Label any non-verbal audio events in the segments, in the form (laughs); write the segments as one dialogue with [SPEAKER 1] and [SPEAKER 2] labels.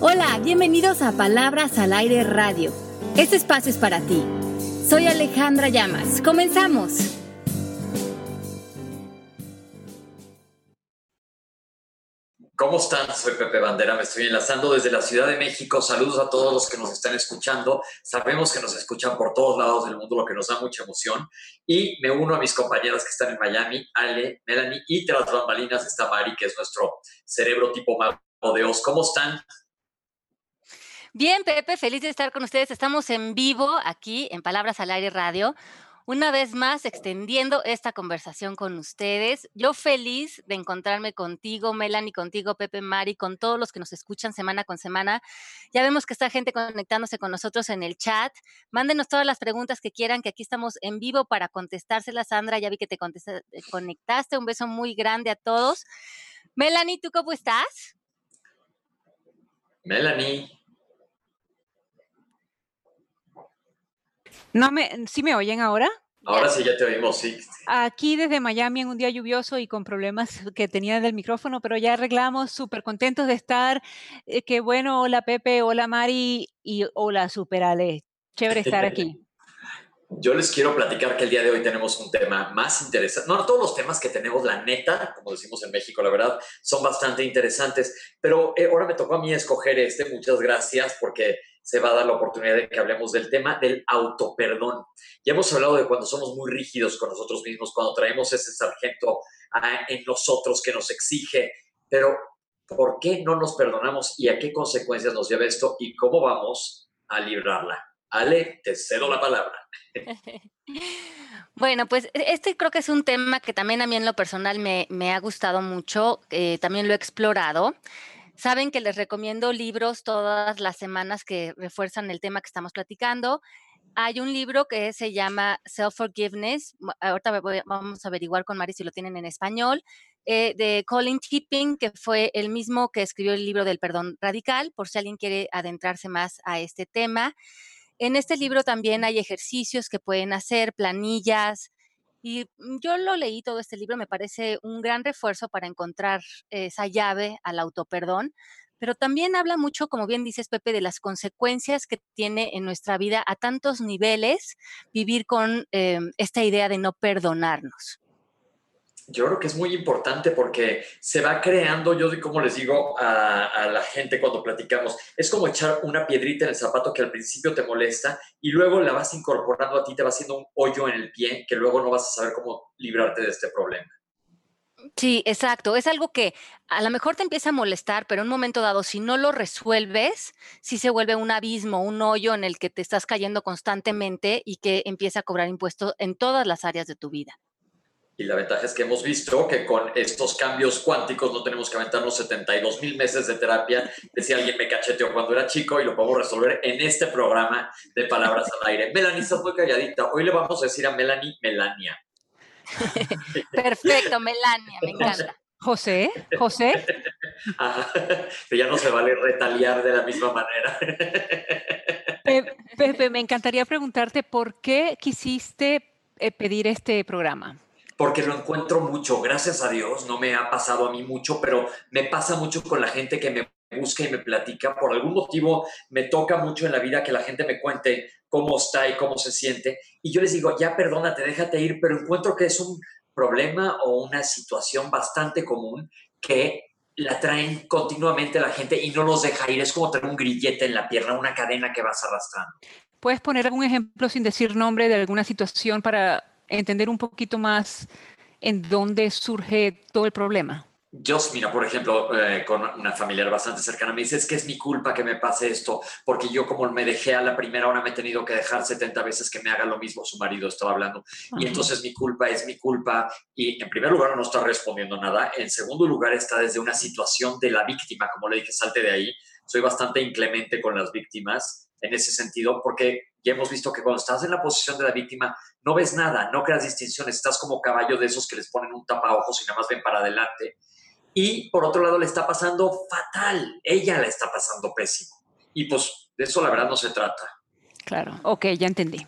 [SPEAKER 1] Hola, bienvenidos a Palabras al Aire Radio. Este espacio es para ti. Soy Alejandra Llamas. Comenzamos.
[SPEAKER 2] ¿Cómo están? Soy Pepe Bandera, me estoy enlazando desde la Ciudad de México. Saludos a todos los que nos están escuchando. Sabemos que nos escuchan por todos lados del mundo, lo que nos da mucha emoción. Y me uno a mis compañeras que están en Miami, Ale, Melanie, y tras bambalinas está Mari, que es nuestro cerebro tipo mago de Oz. ¿Cómo están?
[SPEAKER 3] Bien, Pepe, feliz de estar con ustedes. Estamos en vivo aquí en Palabras al Aire Radio una vez más extendiendo esta conversación con ustedes. Yo feliz de encontrarme contigo, Melanie, contigo, Pepe, Mari, con todos los que nos escuchan semana con semana. Ya vemos que está gente conectándose con nosotros en el chat. Mándenos todas las preguntas que quieran, que aquí estamos en vivo para contestárselas. Sandra, ya vi que te eh, conectaste. Un beso muy grande a todos. Melanie, ¿tú cómo estás?
[SPEAKER 2] Melanie.
[SPEAKER 4] No me, ¿Sí me oyen ahora?
[SPEAKER 2] Ahora sí ya te oímos, sí.
[SPEAKER 4] Aquí desde Miami en un día lluvioso y con problemas (laughs) que tenía del micrófono, pero ya arreglamos, súper contentos de estar. Eh, qué bueno, hola Pepe, hola Mari y hola Super Ale. Chévere estar aquí. (laughs)
[SPEAKER 2] Yo les quiero platicar que el día de hoy tenemos un tema más interesante. No, todos los temas que tenemos, la neta, como decimos en México, la verdad, son bastante interesantes. Pero eh, ahora me tocó a mí escoger este. Muchas gracias porque se va a dar la oportunidad de que hablemos del tema del autoperdón. Ya hemos hablado de cuando somos muy rígidos con nosotros mismos, cuando traemos ese sargento en nosotros que nos exige, pero ¿por qué no nos perdonamos y a qué consecuencias nos lleva esto y cómo vamos a librarla? Ale, te cedo la palabra. (laughs)
[SPEAKER 3] Bueno, pues e, este creo que es un tema que también a mí en lo personal me, ha gustado mucho, eh, también lo he explorado. Saben que les recomiendo libros todas las semanas que refuerzan el tema que estamos platicando. Hay un libro que se llama Self Forgiveness. Ahorita vamos a averiguar con Mari si lo tienen en español. Eh, de Colin Tipping, que fue el mismo que escribió el libro del perdón radical, por si alguien quiere adentrarse más a este tema. En este libro también hay ejercicios que pueden hacer, planillas, y mm, yo lo leí todo este libro, me parece un gran refuerzo para encontrar esa llave al autoperdón, pero también habla mucho, como bien dices, Pepe, de las consecuencias que tiene en nuestra vida a tantos niveles vivir con em, esta idea de no perdonarnos
[SPEAKER 2] yo creo que es muy importante porque se va creando, yo como les digo a, la gente cuando platicamos, es como echar una piedrita en el zapato que al principio te molesta y luego la vas incorporando a ti, te va haciendo un hoyo en el pie que luego no vas a saber cómo librarte de este problema.
[SPEAKER 3] Sí, exacto. Es algo que a lo mejor te empieza a molestar, pero en un momento dado, si no lo resuelves, sí se vuelve un abismo, un hoyo en el que te estás cayendo constantemente y que empieza a cobrar impuestos en todas las áreas de tu vida.
[SPEAKER 2] Y la ventaja es que hemos visto que con estos cambios cuánticos no tenemos que aventarnos 72 mil meses de terapia. Decía alguien me cacheteó cuando era chico y lo podemos resolver en este programa de Palabras al Aire. Melanie, estás muy calladita. Hoy le vamos a decir a Melanie Melania. (laughs)
[SPEAKER 3] Perfecto, Melania, me encanta.
[SPEAKER 4] José, José. (laughs)
[SPEAKER 2] que ya no se vale retaliar de la misma manera. (laughs)
[SPEAKER 4] Pepe, me encantaría preguntarte por qué quisiste eh, pedir este programa
[SPEAKER 2] porque lo encuentro mucho, gracias a Dios, no me ha pasado a mí mucho, pero me pasa mucho con la gente que me busca y me platica. Por algún motivo me toca mucho en la vida que la gente me cuente cómo está y cómo se siente. Y yo les digo, ya perdónate, déjate ir, pero encuentro que es un problema o una situación bastante común que la traen continuamente la gente y no los deja ir. Es como tener un grillete en la pierna, una cadena que vas arrastrando.
[SPEAKER 4] ¿Puedes poner algún ejemplo sin decir nombre de alguna situación para entender un poquito más en dónde surge todo el problema?
[SPEAKER 2] Yo, mira, por ejemplo, eh, con una familiar bastante cercana, me dice, es que es mi culpa que me pase esto, porque yo como me dejé a la primera hora, me he tenido que dejar 70 veces que me haga lo mismo, su marido estaba hablando, y entonces mi culpa es mi culpa, y en primer lugar no está respondiendo nada, en segundo lugar está desde una situación de la víctima, como le dije, salte de ahí, soy bastante inclemente con las víctimas en ese sentido, porque ya hemos visto que cuando estás en la posición de la víctima, no ves nada, no creas distinciones, estás como caballo de esos que les ponen un tapaojos y nada más ven para adelante. Y por otro lado, le está pasando fatal, ella le está pasando pésimo. Y pues de eso la verdad no se trata.
[SPEAKER 4] Claro, ok, ya entendí.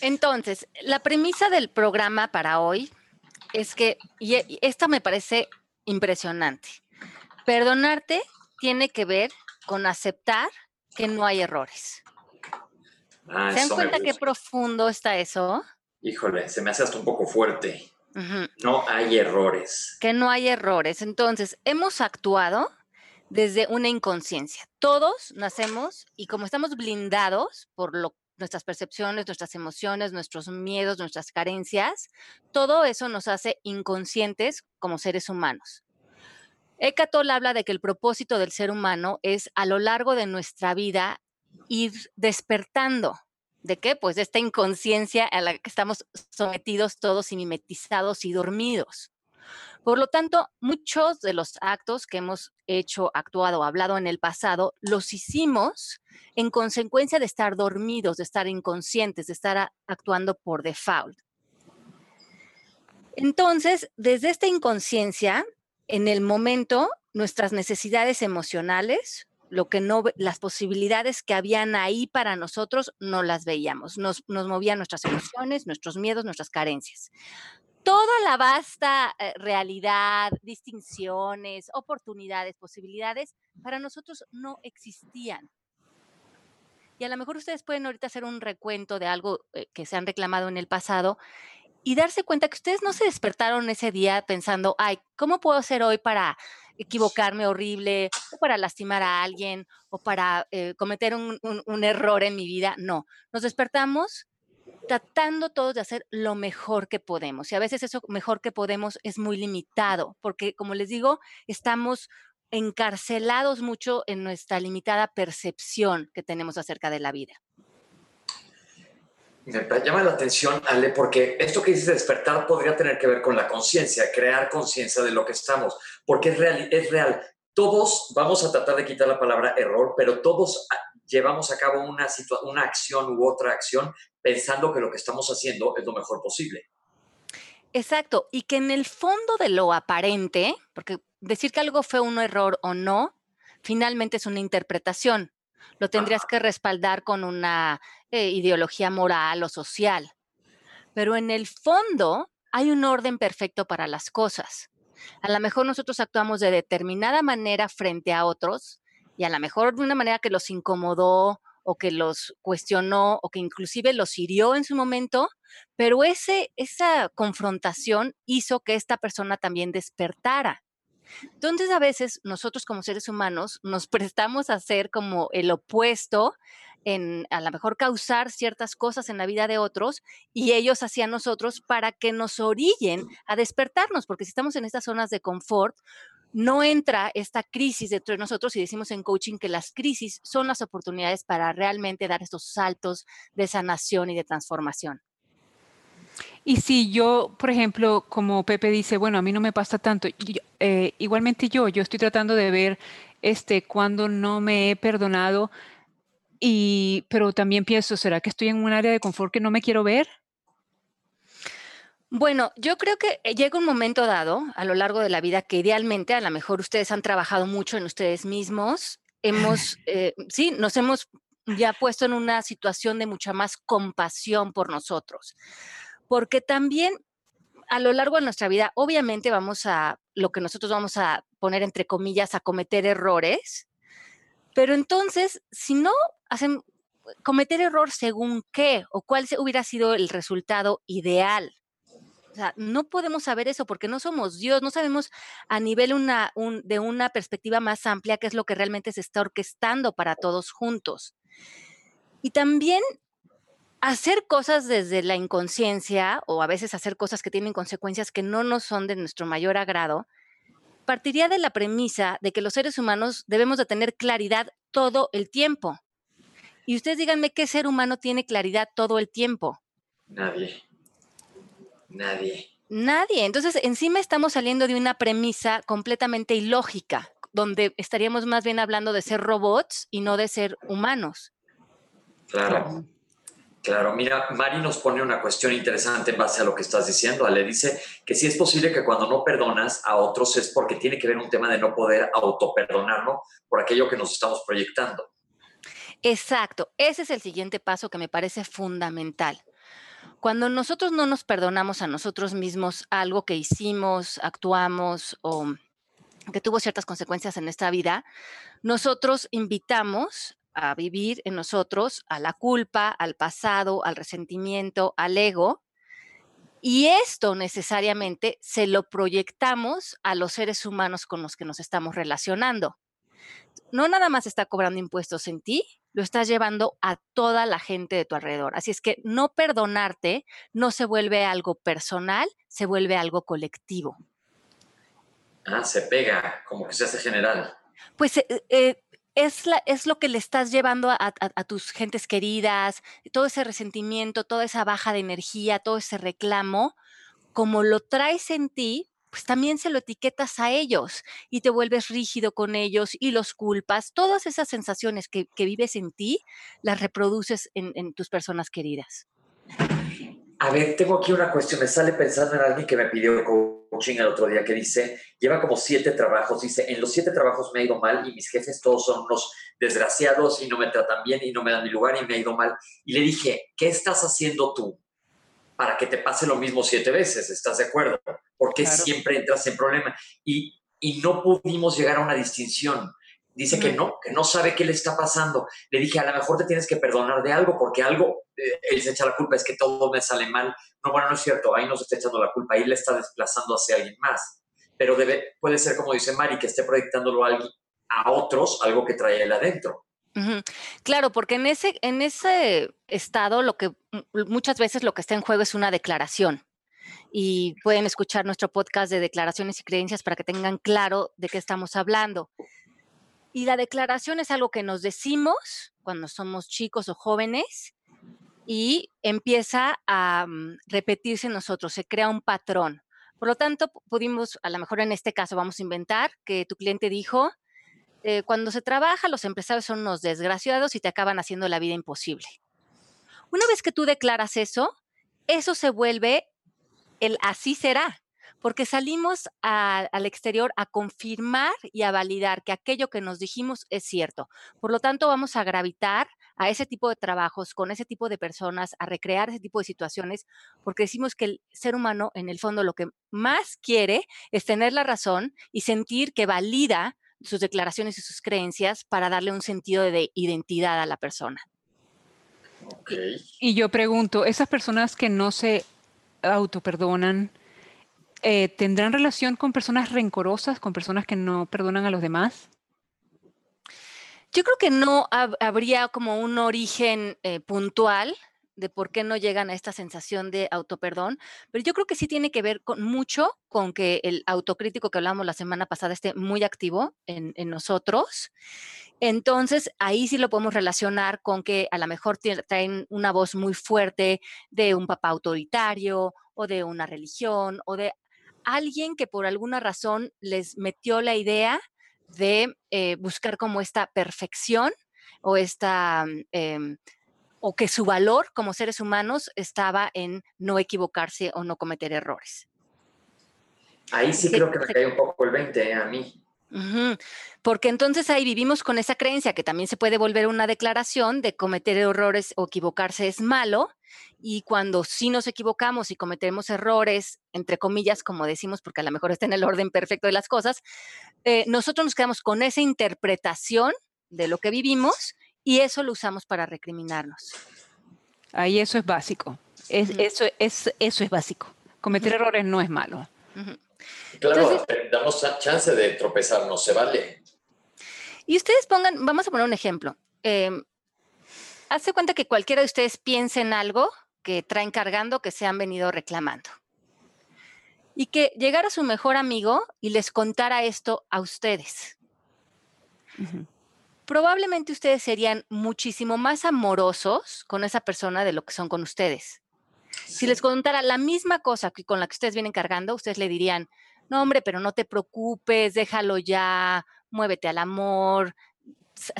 [SPEAKER 3] Entonces, la premisa del programa para hoy es que, y esta me parece impresionante, perdonarte tiene que ver con aceptar que no hay errores.
[SPEAKER 2] Ah,
[SPEAKER 3] ¿Se dan cuenta qué profundo está eso?
[SPEAKER 2] Híjole, se me hace hasta un poco fuerte. No hay errores.
[SPEAKER 3] que no hay errores. Entonces, hemos actuado desde una inconsciencia. Todos nacemos y como estamos blindados por lo- nuestras percepciones, nuestras emociones, nuestros miedos, nuestras carencias, todo eso nos hace inconscientes como seres humanos. Eckhart Tolle habla de que el propósito del ser humano es a lo largo de nuestra vida ir despertando. ¿De qué? Pues de esta inconsciencia a la que estamos sometidos todos y mimetizados y dormidos. Por lo tanto, muchos de los actos que hemos hecho, actuado, hablado en el pasado, los hicimos en consecuencia de estar dormidos, de estar inconscientes, de estar actuando por default. Entonces, desde esta inconsciencia, en el momento, nuestras necesidades emocionales, lo que no, las posibilidades que habían ahí para nosotros, no las veíamos. Nos, nos movían nuestras emociones, nuestros miedos, nuestras carencias toda la vasta eh, realidad, distinciones, oportunidades, posibilidades, para nosotros no existían. Y a lo mejor ustedes pueden ahorita hacer un recuento de algo eh, que se han reclamado en el pasado y darse cuenta que ustedes no se despertaron ese día pensando, ay, ¿cómo puedo hacer hoy para equivocarme horrible o para lastimar a alguien o para eh, cometer un, un- un error en mi vida? No, nos despertamos tratando todos de hacer lo mejor que podemos. Y a veces eso mejor que podemos es muy limitado, porque como les digo, estamos encarcelados mucho en nuestra limitada percepción que tenemos acerca de la vida.
[SPEAKER 2] Me llama la atención, Ale, porque esto que dices de despertar podría tener que ver con la conciencia, crear conciencia de lo que estamos, porque es real, es real. Todos vamos a tratar de quitar la palabra error, pero todos ah, llevamos a cabo una, una acción u otra acción pensando que lo que estamos haciendo es lo mejor posible.
[SPEAKER 3] Exacto, y que en el fondo de lo aparente, porque decir que algo fue un error o no, finalmente es una interpretación. Lo tendrías que respaldar con una eh, ideología moral o social. Pero en el fondo hay un orden perfecto para las cosas. A lo mejor nosotros actuamos de determinada manera frente a otros y a lo mejor de una manera que los incomodó o que los cuestionó o que inclusive los hirió en su momento, pero ese, esa confrontación hizo que esta persona también despertara. Entonces a veces nosotros como seres humanos nos (laughs) prestamos a hacer como el opuesto en a lo mejor causar ciertas cosas en la vida de otros y ellos hacia nosotros para que nos orillen a despertarnos, porque si estamos en estas zonas de confort, no entra esta crisis dentro de nosotros y decimos en coaching que las crisis son las oportunidades para realmente dar estos saltos de sanación y de transformación.
[SPEAKER 4] Y si yo, por ejemplo, como Pepe dice, bueno, a mí no me pasa tanto, yo- eh, igualmente yo, yo estoy tratando de ver este, cuando no me he perdonado, y, pero también pienso, ¿será que estoy en un área de confort que no me quiero ver?
[SPEAKER 3] Bueno, yo creo que eh, llega un momento dado a lo largo de la vida que idealmente, a lo mejor ustedes han trabajado mucho en ustedes mismos, hemos, (laughs) eh, sí, nos hemos ya puesto en una situación de mucha más compasión por nosotros, porque también a lo largo de nuestra vida, obviamente vamos a, lo que nosotros vamos a poner entre comillas, a cometer errores, pero entonces, si no hacen cometer error según qué o cuál hubiera sido el resultado ideal. O sea, no podemos saber eso porque no somos Dios, no sabemos a nivel de una perspectiva más amplia qué es lo que realmente se está orquestando para todos juntos. Y también hacer cosas desde la inconsciencia o a veces hacer cosas que tienen consecuencias que no nos son de nuestro mayor agrado, partiría de la premisa de que los seres humanos debemos de tener claridad todo el tiempo. Y ustedes díganme qué ser humano tiene claridad todo el tiempo.
[SPEAKER 2] Nadie. Nadie.
[SPEAKER 3] Nadie. Entonces, encima estamos saliendo de una premisa completamente ilógica, donde estaríamos más bien hablando de ser robots y no de ser humanos.
[SPEAKER 2] Claro. Claro, mira, Mari nos pone una cuestión interesante en base a lo que estás diciendo. Le dice que sí es posible que cuando no perdonas a otros es porque tiene que ver un tema de no poder autoperdonarnos por aquello que nos estamos proyectando.
[SPEAKER 3] Exacto. Ese es el siguiente paso que me parece fundamental. Cuando nosotros no nos perdonamos a nosotros mismos algo que hicimos, actuamos o que tuvo ciertas consecuencias en esta vida, nosotros invitamos a vivir en nosotros a la culpa, al pasado, al resentimiento, al ego. Y esto necesariamente se lo proyectamos a los seres humanos con los que nos estamos relacionando. No nada más está cobrando impuestos en ti, lo estás llevando a toda la gente de tu alrededor. Así es que no perdonarte no se vuelve algo personal, se vuelve algo colectivo.
[SPEAKER 2] Ah, se pega, como que se hace general.
[SPEAKER 3] Pues eh, eh, es, lo que le estás llevando a, tus gentes queridas, todo ese resentimiento, toda esa baja de energía, todo ese reclamo, como lo traes en ti, pues también se lo etiquetas a ellos y te vuelves rígido con ellos y los culpas. Todas esas sensaciones que, vives en ti, las reproduces en tus personas queridas.
[SPEAKER 2] A ver, tengo aquí una cuestión. Me sale pensando en alguien que me pidió coaching el otro día que dice, lleva como siete trabajos. Dice, en los siete trabajos me ha ido mal y mis jefes todos son unos desgraciados y no me tratan bien y no me dan mi lugar y me ha ido mal. Y le dije, ¿qué estás haciendo tú para que te pase lo mismo siete veces? ¿Estás de acuerdo? Porque siempre entras en problema. Y, y no pudimos llegar a una distinción. Dice que no, que no sabe qué le está pasando. Le dije, a lo mejor te tienes que perdonar de algo, porque algo, eh, él se echa la culpa, es que todo me sale mal. No, bueno, no es cierto, ahí no se está echando la culpa, ahí le está desplazando hacia alguien más. Pero debe, puede ser, como dice Mari, que esté proyectándolo a, alguien, a otros, algo que trae él adentro.
[SPEAKER 3] Claro, porque en ese, en ese estado lo que muchas veces lo que está en juego es una declaración. Y pueden escuchar nuestro podcast de declaraciones y creencias para que tengan claro de qué estamos hablando. Y la declaración es algo que nos decimos cuando somos chicos o jóvenes y empieza a mm, repetirse en nosotros, se crea un patrón. Por lo tanto, pudimos, a lo mejor en este caso vamos a inventar que tu cliente dijo, eh, cuando se trabaja los empresarios son unos desgraciados y te acaban haciendo la vida imposible. Una vez que tú declaras eso, eso se vuelve el así será porque salimos al exterior a confirmar y a validar que aquello que nos dijimos es cierto. Por lo tanto, vamos a gravitar a ese tipo de trabajos, con ese tipo de personas, a recrear ese tipo de situaciones, porque decimos que el ser humano, en el fondo, lo que más quiere es tener la razón y sentir que valida sus declaraciones y sus creencias para darle un sentido de identidad a la persona.
[SPEAKER 4] Y yo pregunto, esas personas que no se autoperdonan, eh, ¿tendrán relación con personas rencorosas, con personas que no perdonan a los demás?
[SPEAKER 3] Yo creo que no habría como un origen eh, puntual de por qué no llegan a esta sensación de autoperdón, pero yo creo que sí tiene que ver con mucho con que el autocrítico que hablamos la semana pasada esté muy activo en, en nosotros. Entonces, ahí sí lo podemos relacionar con que a lo mejor traen una voz muy fuerte de un papá autoritario o de una religión o de alguien que por alguna razón les metió la idea de eh, buscar como esta perfección o esta... Mm, em, o que su valor como seres humanos estaba en no equivocarse o no cometer errores.
[SPEAKER 2] Ahí sí creo que me cae un poco el 20 eh, a mí.
[SPEAKER 3] Porque entonces ahí vivimos con esa creencia que también se puede volver una declaración de cometer errores o equivocarse es malo. Y cuando sí nos equivocamos y cometemos errores, entre comillas, como decimos, porque a lo mejor está en el orden perfecto de las cosas, eh, nosotros nos quedamos con esa interpretación de lo que vivimos y eso lo usamos para recriminarnos.
[SPEAKER 4] Ahí eso es básico. Es, eso, es, eso es básico. Cometer errores no es malo.
[SPEAKER 2] Claro, damos chance de tropezarnos, se vale.
[SPEAKER 3] Y ustedes pongan, vamos a poner un ejemplo. Eh, hace cuenta que cualquiera de ustedes piense en algo que traen cargando, que se han venido reclamando. Y que llegara su mejor amigo y les contara esto a ustedes. Probablemente ustedes serían muchísimo más amorosos con esa persona de lo que son con ustedes. Si les contara la misma cosa que con la que ustedes vienen cargando, ustedes le dirían, no hombre, pero no te preocupes, déjalo ya, muévete al amor,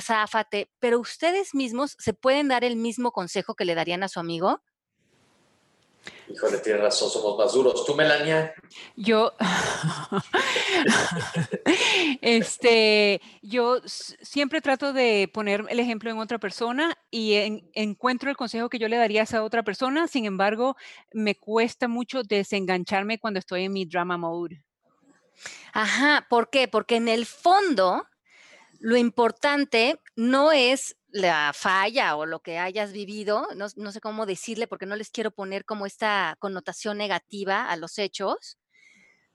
[SPEAKER 3] záfate, pero ustedes mismos se pueden dar el mismo consejo que le darían a su amigo.
[SPEAKER 2] Híjole, tiene razón, somos más duros. ¿Tú, Melania?
[SPEAKER 4] Yo, (laughs) este, yo siempre trato de poner el ejemplo en otra persona y encuentro el consejo que yo le daría a esa otra persona. Sin embargo, me cuesta mucho desengancharme cuando estoy en mi drama mode.
[SPEAKER 3] Ajá, ¿por qué? Porque en el fondo lo importante no es la falla o lo que hayas vivido, no, sé cómo decirle porque no les quiero poner como esta connotación negativa a los hechos,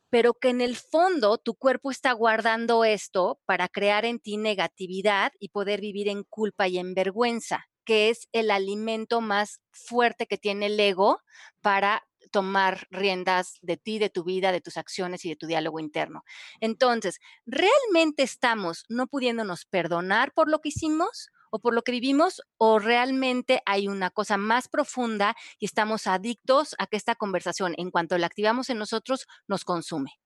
[SPEAKER 3] pero que en el fondo tu cuerpo está guardando esto para crear en ti negatividad y poder vivir en culpa y en vergüenza, que es el alimento más fuerte que tiene el ego para tomar riendas de ti, de tu vida, de tus acciones y de tu diálogo interno. Entonces, ¿realmente estamos no pudiéndonos perdonar por lo que hicimos? o por lo que vivimos o realmente hay una cosa más profunda y estamos adictos a que esta conversación, en cuanto la activamos en nosotros, nos consume.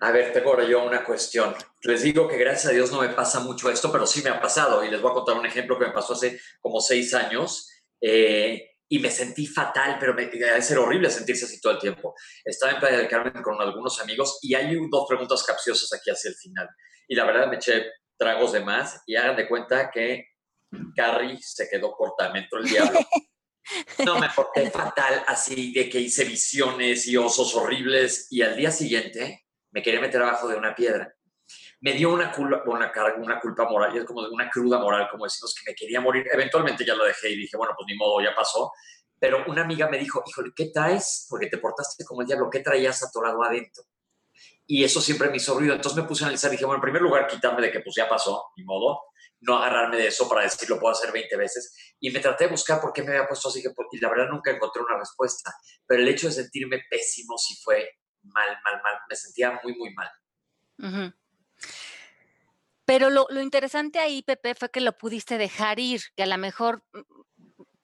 [SPEAKER 2] A ver, tengo ahora yo una cuestión. Les digo que gracias a Dios no me pasa mucho esto, pero sí me ha pasado y les voy a contar un ejemplo que me pasó hace como seis años. Eh, y me sentí fatal, pero me debe ser horrible sentirse así todo el tiempo. Estaba en Playa del Carmen con algunos amigos y hay dos preguntas capciosas aquí hacia el final. Y la verdad me eché tragos de más y hagan de cuenta que Carrie se quedó corta, me entró el diablo. (laughs) No, me porté fatal, así de que hice visiones y osos horribles y al día siguiente me quería meter abajo de una piedra. Me dio una culpa, una, una culpa moral, y es como una cruda moral, como decimos, que me quería morir. Eventualmente ya lo dejé y dije, bueno, pues ni modo, ya pasó. Pero una amiga me dijo, híjole, ¿qué traes? Porque te portaste como el diablo, ¿qué traías atorado adentro? Y eso siempre me hizo ruido. Entonces me puse a analizar y dije, bueno, en primer lugar, quitarme de que pues ya pasó, ni modo no agarrarme de eso para decir lo puedo hacer 20 veces. Y me traté de buscar por qué me había puesto así, y la verdad nunca encontré una respuesta. Pero el hecho de sentirme pésimo sí fue mal, mal, mal. Me sentía muy, muy mal.
[SPEAKER 3] Pero lo, lo, interesante ahí, Pepe, fue que lo pudiste dejar ir, que a lo mejor mm,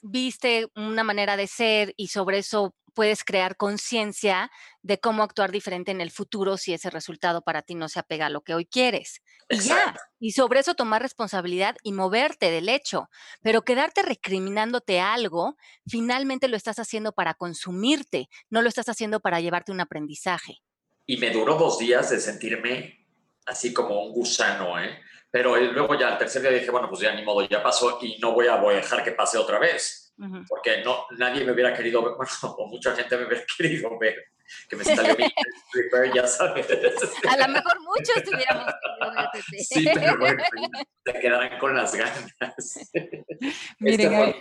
[SPEAKER 3] viste una manera de ser y sobre eso puedes crear conciencia de cómo actuar diferente en el futuro si ese resultado para ti no se apega a lo que hoy quieres. Y ya, y sobre eso tomar responsabilidad y moverte del hecho, pero quedarte recriminándote algo, finalmente lo estás haciendo para consumirte, no lo estás haciendo para llevarte un aprendizaje.
[SPEAKER 2] Y me duró dos días de sentirme así como un gusano, ¿eh? Pero luego ya al tercer día dije, bueno, pues ya ni modo, ya pasó y no voy a, voy a dejar que pase otra vez porque no, nadie me hubiera querido ver, (laughs) bueno, o mucha gente me hubiera querido ver, que me salió mi stripper, ya sabes. (laughs)
[SPEAKER 3] A lo mejor muchos tuviéramos querido ver.
[SPEAKER 2] Sí, pero bueno, se quedarán con las ganas. (laughs)
[SPEAKER 4] Miren,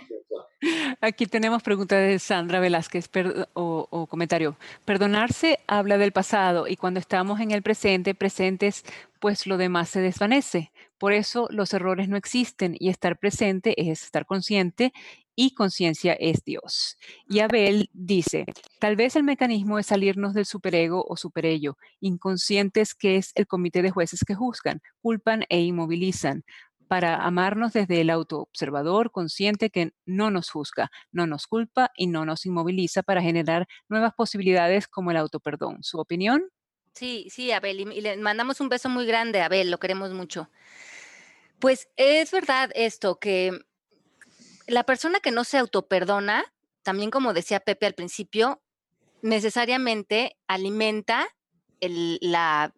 [SPEAKER 4] aquí tenemos pregunta de Sandra Velázquez o, comentario. Perdonarse habla del pasado y cuando estamos en el presente, presentes, pues lo demás se desvanece. Por eso los errores no existen y estar presente es estar consciente y conciencia es Dios. Y Abel dice, tal vez el mecanismo es salirnos del superego o superello, inconscientes que es el comité de jueces que juzgan, culpan e inmovilizan, para amarnos desde el autoobservador consciente que no nos juzga, no nos culpa y no nos inmoviliza para generar nuevas posibilidades como el autoperdón. ¿Su opinión?
[SPEAKER 3] Sí, sí, Abel, y le mandamos un beso muy grande, Abel, lo queremos mucho. Pues es verdad esto, que la persona que no se autoperdona, también como decía Pepe al principio, necesariamente alimenta la,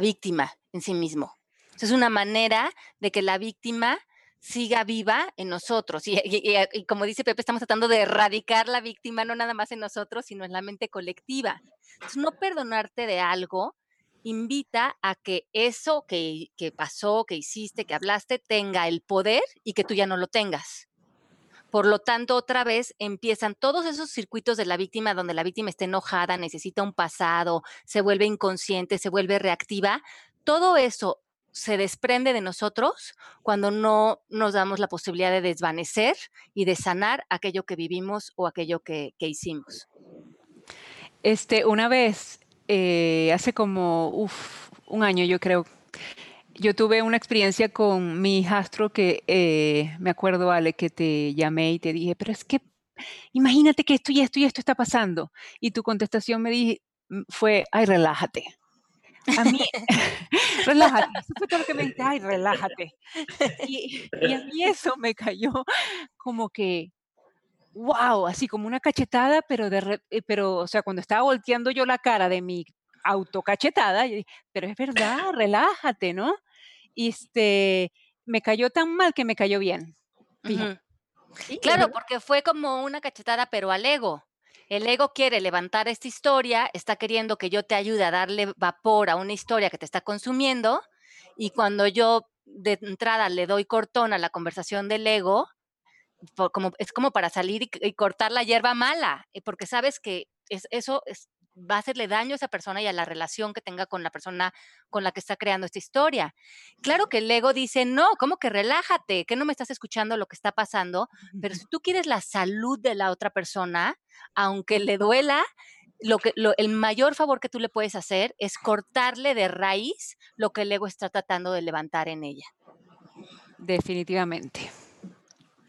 [SPEAKER 3] víctima en sí mismo. Es una manera de que la víctima siga viva en nosotros. Y, como dice Pepe, estamos tratando de erradicar la víctima no nada más en nosotros, sino en la mente colectiva. Entonces, no perdonarte de algo invita a que eso que, que pasó, que hiciste, que hablaste, tenga el poder y que tú ya no lo tengas. Por lo tanto, otra vez empiezan todos esos circuitos de la víctima donde la víctima está enojada, necesita un pasado, se vuelve inconsciente, se vuelve reactiva. Todo eso se desprende de nosotros cuando no nos damos la posibilidad de desvanecer y de sanar aquello que vivimos o aquello que, hicimos.
[SPEAKER 4] Este, una vez, eh, hace como un año yo creo, yo tuve una experiencia con mi hijastro que eh, me acuerdo, Ale, que te llamé y te dije, pero es que imagínate que esto y esto y esto está pasando. Y tu contestación me dije, mm, fue, ay, relájate. A mí, (laughs) relájate. Eso fue todo lo que me dijiste, ay, relájate. Y, y, a mí eso me cayó como que, wow, así como una cachetada, pero, de, eh, pero, o sea, cuando estaba volteando yo la cara de mi autocachetada, yo dije, pero es verdad, relájate, ¿no? este, me cayó tan mal que me cayó bien.
[SPEAKER 3] Claro, porque fue como una cachetada, pero al ego. El ego quiere levantar esta historia, está queriendo que yo te ayude a darle vapor a una historia que te está consumiendo y cuando yo de entrada le doy cortón a la conversación del ego, como, es como para salir y, cortar la hierba mala, eh, porque sabes que es, eso es, va a hacerle daño a esa persona y a la relación que tenga con la persona con la que está creando esta historia. Claro que el ego dice, no, ¿cómo que relájate? Que no me estás escuchando lo que está pasando? Pero si (laughs) tú quieres la salud de la otra persona, aunque le duela, lo que, el mayor favor que tú le puedes hacer es cortarle de raíz lo que el ego está tratando de levantar en ella.
[SPEAKER 4] Definitivamente.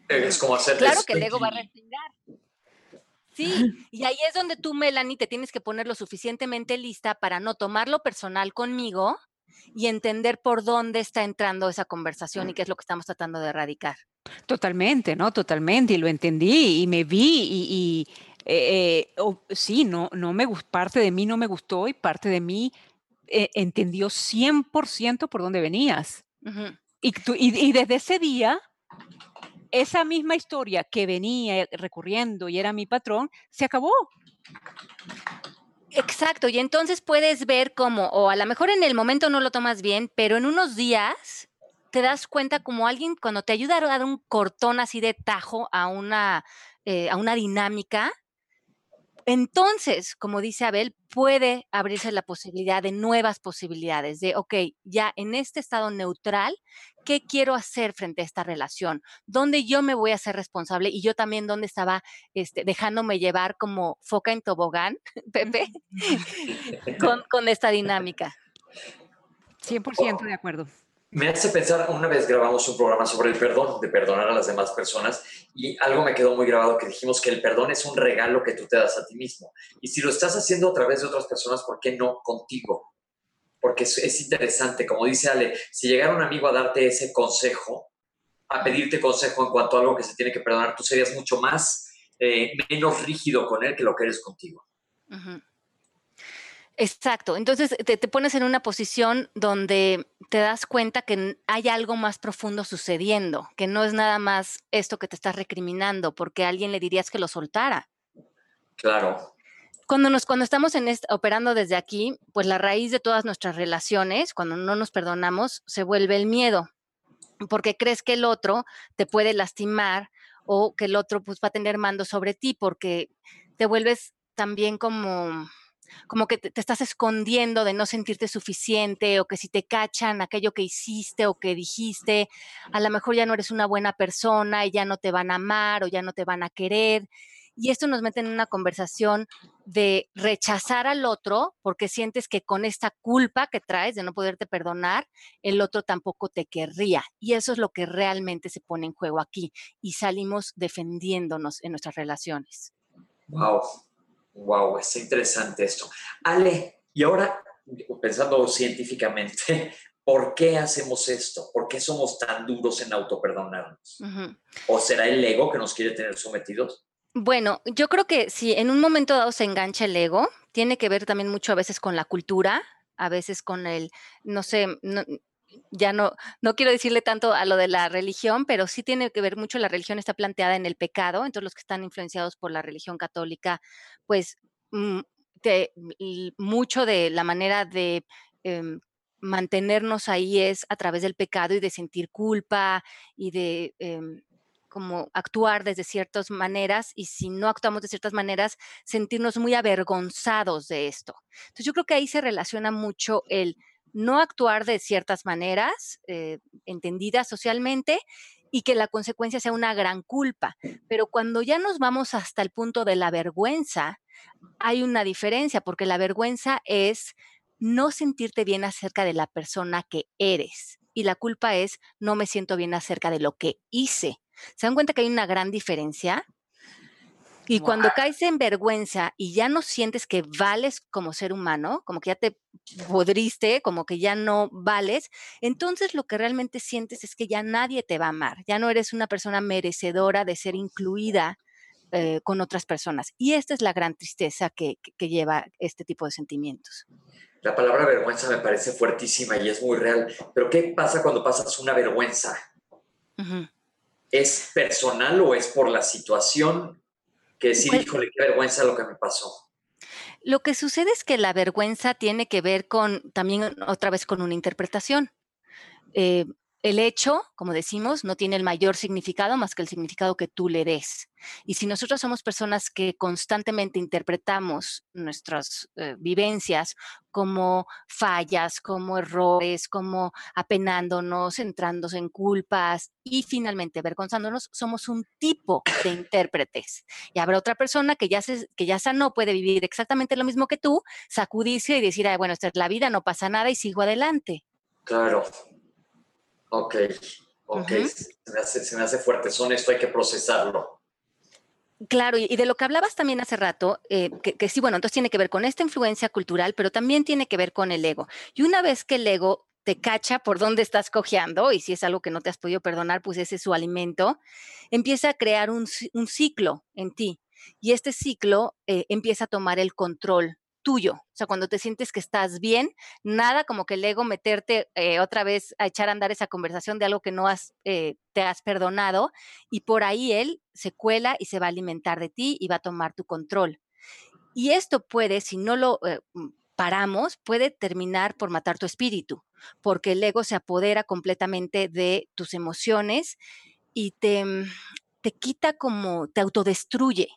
[SPEAKER 2] Es como hacer
[SPEAKER 3] Claro que el ego va a respirar. Sí, (laughs) y ahí es donde tú, Melanie, te tienes que poner lo suficientemente lista para no tomarlo personal conmigo y entender por dónde está entrando esa conversación y qué es lo que estamos tratando de erradicar.
[SPEAKER 4] Totalmente, ¿no? Totalmente, y lo entendí y me vi y, eh, eh, sí, no, no me parte de mí no me gustó y parte de mí eh, entendió 100% por dónde venías. y, y desde ese día esa misma historia que venía recurriendo y era mi patrón, se acabó.
[SPEAKER 3] Exacto, y entonces puedes ver cómo, o a lo mejor en el momento no lo tomas bien, pero en unos días te das cuenta como alguien cuando te ayuda a dar un cortón así de tajo a una, eh, a una dinámica, entonces, como dice Abel, puede abrirse la posibilidad de nuevas posibilidades, de, ok, ya en este estado neutral, ¿qué quiero hacer frente a esta relación? ¿Dónde yo me voy a ser responsable? Y yo también, ¿dónde estaba este, dejándome llevar como foca en tobogán, (laughs) Pepe, (laughs) con, con esta dinámica?
[SPEAKER 4] 100% de acuerdo.
[SPEAKER 2] Me hace pensar, una vez grabamos un programa sobre el perdón, de perdonar a las demás personas, y algo me quedó muy grabado que dijimos que el perdón es un regalo que tú te das a ti mismo. Y si lo estás haciendo a través de otras personas, ¿por qué no contigo? Porque es, interesante, como dice Ale, si llegara un amigo a darte ese consejo, a pedirte consejo en cuanto a algo que se tiene que perdonar, tú serías mucho más, eh, menos rígido con él que lo que eres contigo.
[SPEAKER 3] Exacto. Entonces te, pones en una posición donde te das cuenta que hay algo más profundo sucediendo, que no es nada más esto que te estás recriminando, porque a alguien le dirías que lo soltara.
[SPEAKER 2] Claro.
[SPEAKER 3] Cuando, nos, cuando estamos en operando desde aquí, pues la raíz de todas nuestras relaciones, cuando no nos perdonamos, se vuelve el miedo, porque crees que el otro te puede lastimar o que el otro pues, va a tener mando sobre ti, porque te vuelves también como como que te, estás escondiendo de no sentirte suficiente o que si te cachan aquello que hiciste o que dijiste, a lo mejor ya no eres una buena persona y ya no te van a amar o ya no te van a querer. Y esto nos mete en una conversación de rechazar al otro porque sientes que con esta culpa que traes de no poderte perdonar, el otro tampoco te querría. Y eso es lo que realmente se pone en juego aquí. Y salimos defendiéndonos en nuestras relaciones.
[SPEAKER 2] Wow, Wow, es interesante esto. Ale, y ahora pensando científicamente, (laughs) ¿por qué hacemos esto? ¿Por qué somos tan duros en autoperdonarnos? ¿O será el ego que nos quiere tener sometidos?
[SPEAKER 3] Bueno, yo creo que si en un momento dado se engancha el ego, tiene que ver también mucho a veces con la cultura, a veces con el, no sé, ya no, no quiero decirle tanto a lo de la religión, pero sí tiene que ver mucho, la religión está planteada en el pecado, entonces los que están influenciados por la religión católica, pues mm, mucho de la manera de em, mantenernos ahí es a través del pecado y de sentir culpa y de... Em, como actuar desde ciertas maneras y si no actuamos de ciertas maneras, sentirnos muy avergonzados de esto. Entonces yo creo que ahí se relaciona mucho el no actuar de ciertas maneras eh, entendidas socialmente y que la consecuencia sea una gran culpa. Pero cuando ya nos vamos hasta el punto de la vergüenza, hay una diferencia, porque la vergüenza es no sentirte bien acerca de la persona que eres y la culpa es no me siento bien acerca de lo que hice. ¿Se dan cuenta que hay una gran diferencia? Y cuando caes en vergüenza y ya no sientes que vales como ser humano, como que ya te podriste, como que ya no vales, entonces lo que realmente sientes es que ya nadie te va a amar, ya no eres una persona merecedora de ser incluida eh, con otras personas. Y esta es la gran tristeza que, lleva este tipo de sentimientos.
[SPEAKER 2] La palabra vergüenza me parece fuertísima y es muy real, pero ¿qué pasa cuando pasas una vergüenza? ¿Es personal o es por la situación que sí,
[SPEAKER 3] Pues
[SPEAKER 2] híjole, qué vergüenza lo que me pasó.
[SPEAKER 3] Lo que sucede es que la vergüenza tiene que ver con, también otra vez con una interpretación. Eh, el hecho, como decimos, no tiene el mayor significado más que el significado que tú le des. Y si nosotros somos personas que constantemente interpretamos nuestras eh, vivencias como fallas, como errores, como apenándonos, centrándose en culpas y finalmente avergonzándonos, somos un tipo de intérpretes. Y habrá otra persona que ya, se, que ya sanó, puede vivir exactamente lo mismo que tú, sacudirse y decir, Ay, bueno, esta es la vida, no pasa nada y sigo adelante.
[SPEAKER 2] Claro. Ok, ok, se, me hace, se me hace fuerte. Son esto, hay que procesarlo.
[SPEAKER 3] Claro, y de lo que hablabas también hace rato, eh, que, que sí, bueno, entonces tiene que ver con esta influencia cultural, pero también tiene que ver con el ego. Y una vez que el ego te cacha por dónde estás cojeando, y si es algo que no te has podido perdonar, pues ese es su alimento, empieza a crear un, un ciclo en ti. Y este ciclo eh, empieza a tomar el control tuyo. O sea, cuando te sientes que estás bien, nada como que el ego meterte eh, otra vez a echar a andar esa conversación de algo que no has, eh, te has perdonado, y por ahí él se cuela y se va a alimentar de ti y va a tomar tu control. Y esto puede, si no lo eh, mm, paramos, puede terminar por matar tu espíritu, porque el ego se apodera completamente de tus emociones y te, mm, te quita como, te autodestruye.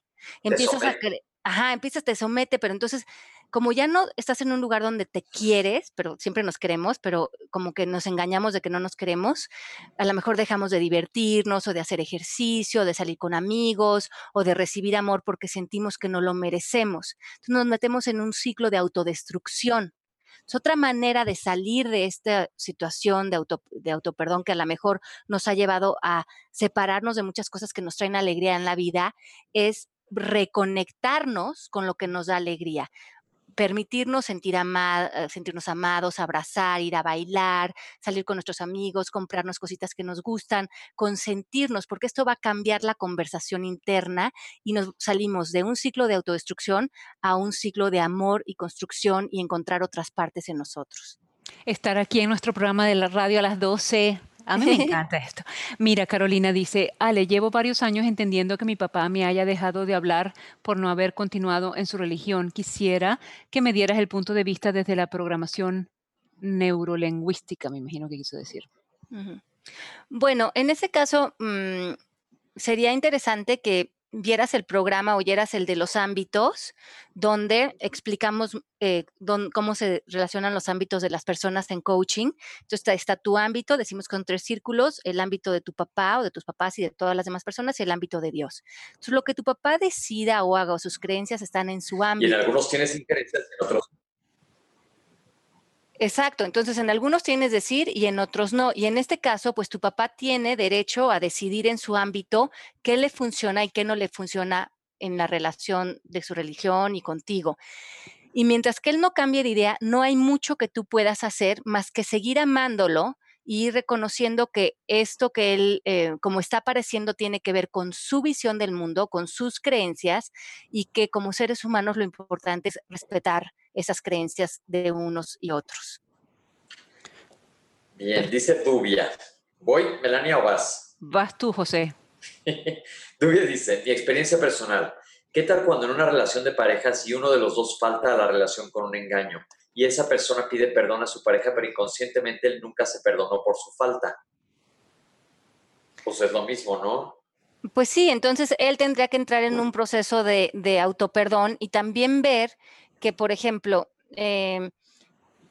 [SPEAKER 2] Te
[SPEAKER 3] Empiezas a, ajá, empiezas, te somete, pero entonces, como ya no estás en un lugar donde te quieres, pero siempre nos queremos, pero como que nos engañamos de que no nos queremos, a lo mejor dejamos de divertirnos o de hacer ejercicio, de salir con amigos o de recibir amor porque sentimos que no lo merecemos. Entonces nos metemos en un ciclo de autodestrucción. Es otra manera de salir de esta situación de, auto, de autoperdón que a lo mejor nos ha llevado a separarnos de muchas cosas que nos traen alegría en la vida, es reconectarnos con lo que nos da alegría permitirnos sentir ama- eh, sentirnos amados, abrazar, ir a bailar, salir con nuestros amigos, comprarnos cositas que nos gustan, consentirnos, porque esto va a cambiar la conversación interna y nos salimos de un ciclo de autodestrucción a un ciclo de amor y construcción y encontrar otras partes en nosotros.
[SPEAKER 4] Estar aquí en nuestro programa de la radio a las 12. A mí me (laughs) encanta esto. Mira, Carolina dice, Ale, llevo varios años entendiendo que mi papá me haya dejado de hablar por no haber continuado en su religión. Quisiera que me dieras el punto de vista desde la programación neurolingüística, me imagino que quiso decir.
[SPEAKER 3] Bueno, en ese caso, mm, sería interesante que vieras el programa, oyeras el de los ámbitos, donde explicamos eh, dón- cómo se relacionan los ámbitos de las personas en coaching. Entonces está, está tu ámbito, decimos con tres círculos, el ámbito de tu papá o de tus papás y de todas las demás personas y el ámbito de Dios. Entonces lo que tu papá decida o haga o sus creencias están en su
[SPEAKER 2] Y en
[SPEAKER 3] ámbito.
[SPEAKER 2] algunos tienes injerencias, en otros
[SPEAKER 3] Exacto, entonces en algunos tienes decir y en otros no. Y en este caso, pues tu papá tiene derecho a decidir en su ámbito qué le funciona y qué no le funciona en la relación de su religión y contigo. Y mientras que él no cambie de idea, no hay mucho que tú puedas hacer más que seguir amándolo y reconociendo que esto que él, eh, como está apareciendo, tiene que ver con su visión del mundo, con sus creencias y que como seres humanos lo importante es respetar esas creencias de unos y otros.
[SPEAKER 2] Bien, dice Dubia. ¿Voy, Melania, o vas?
[SPEAKER 4] Vas tú, José. (laughs)
[SPEAKER 2] Dubia dice, mi experiencia personal. ¿Qué tal cuando en una relación de pareja si uno de los dos falta a la relación con un engaño y esa persona pide perdón a su pareja pero inconscientemente él nunca se perdonó por su falta? Pues es lo mismo, ¿no?
[SPEAKER 3] Pues sí, entonces él tendría que entrar en un proceso de, de autoperdón y también ver que, por ejemplo, em,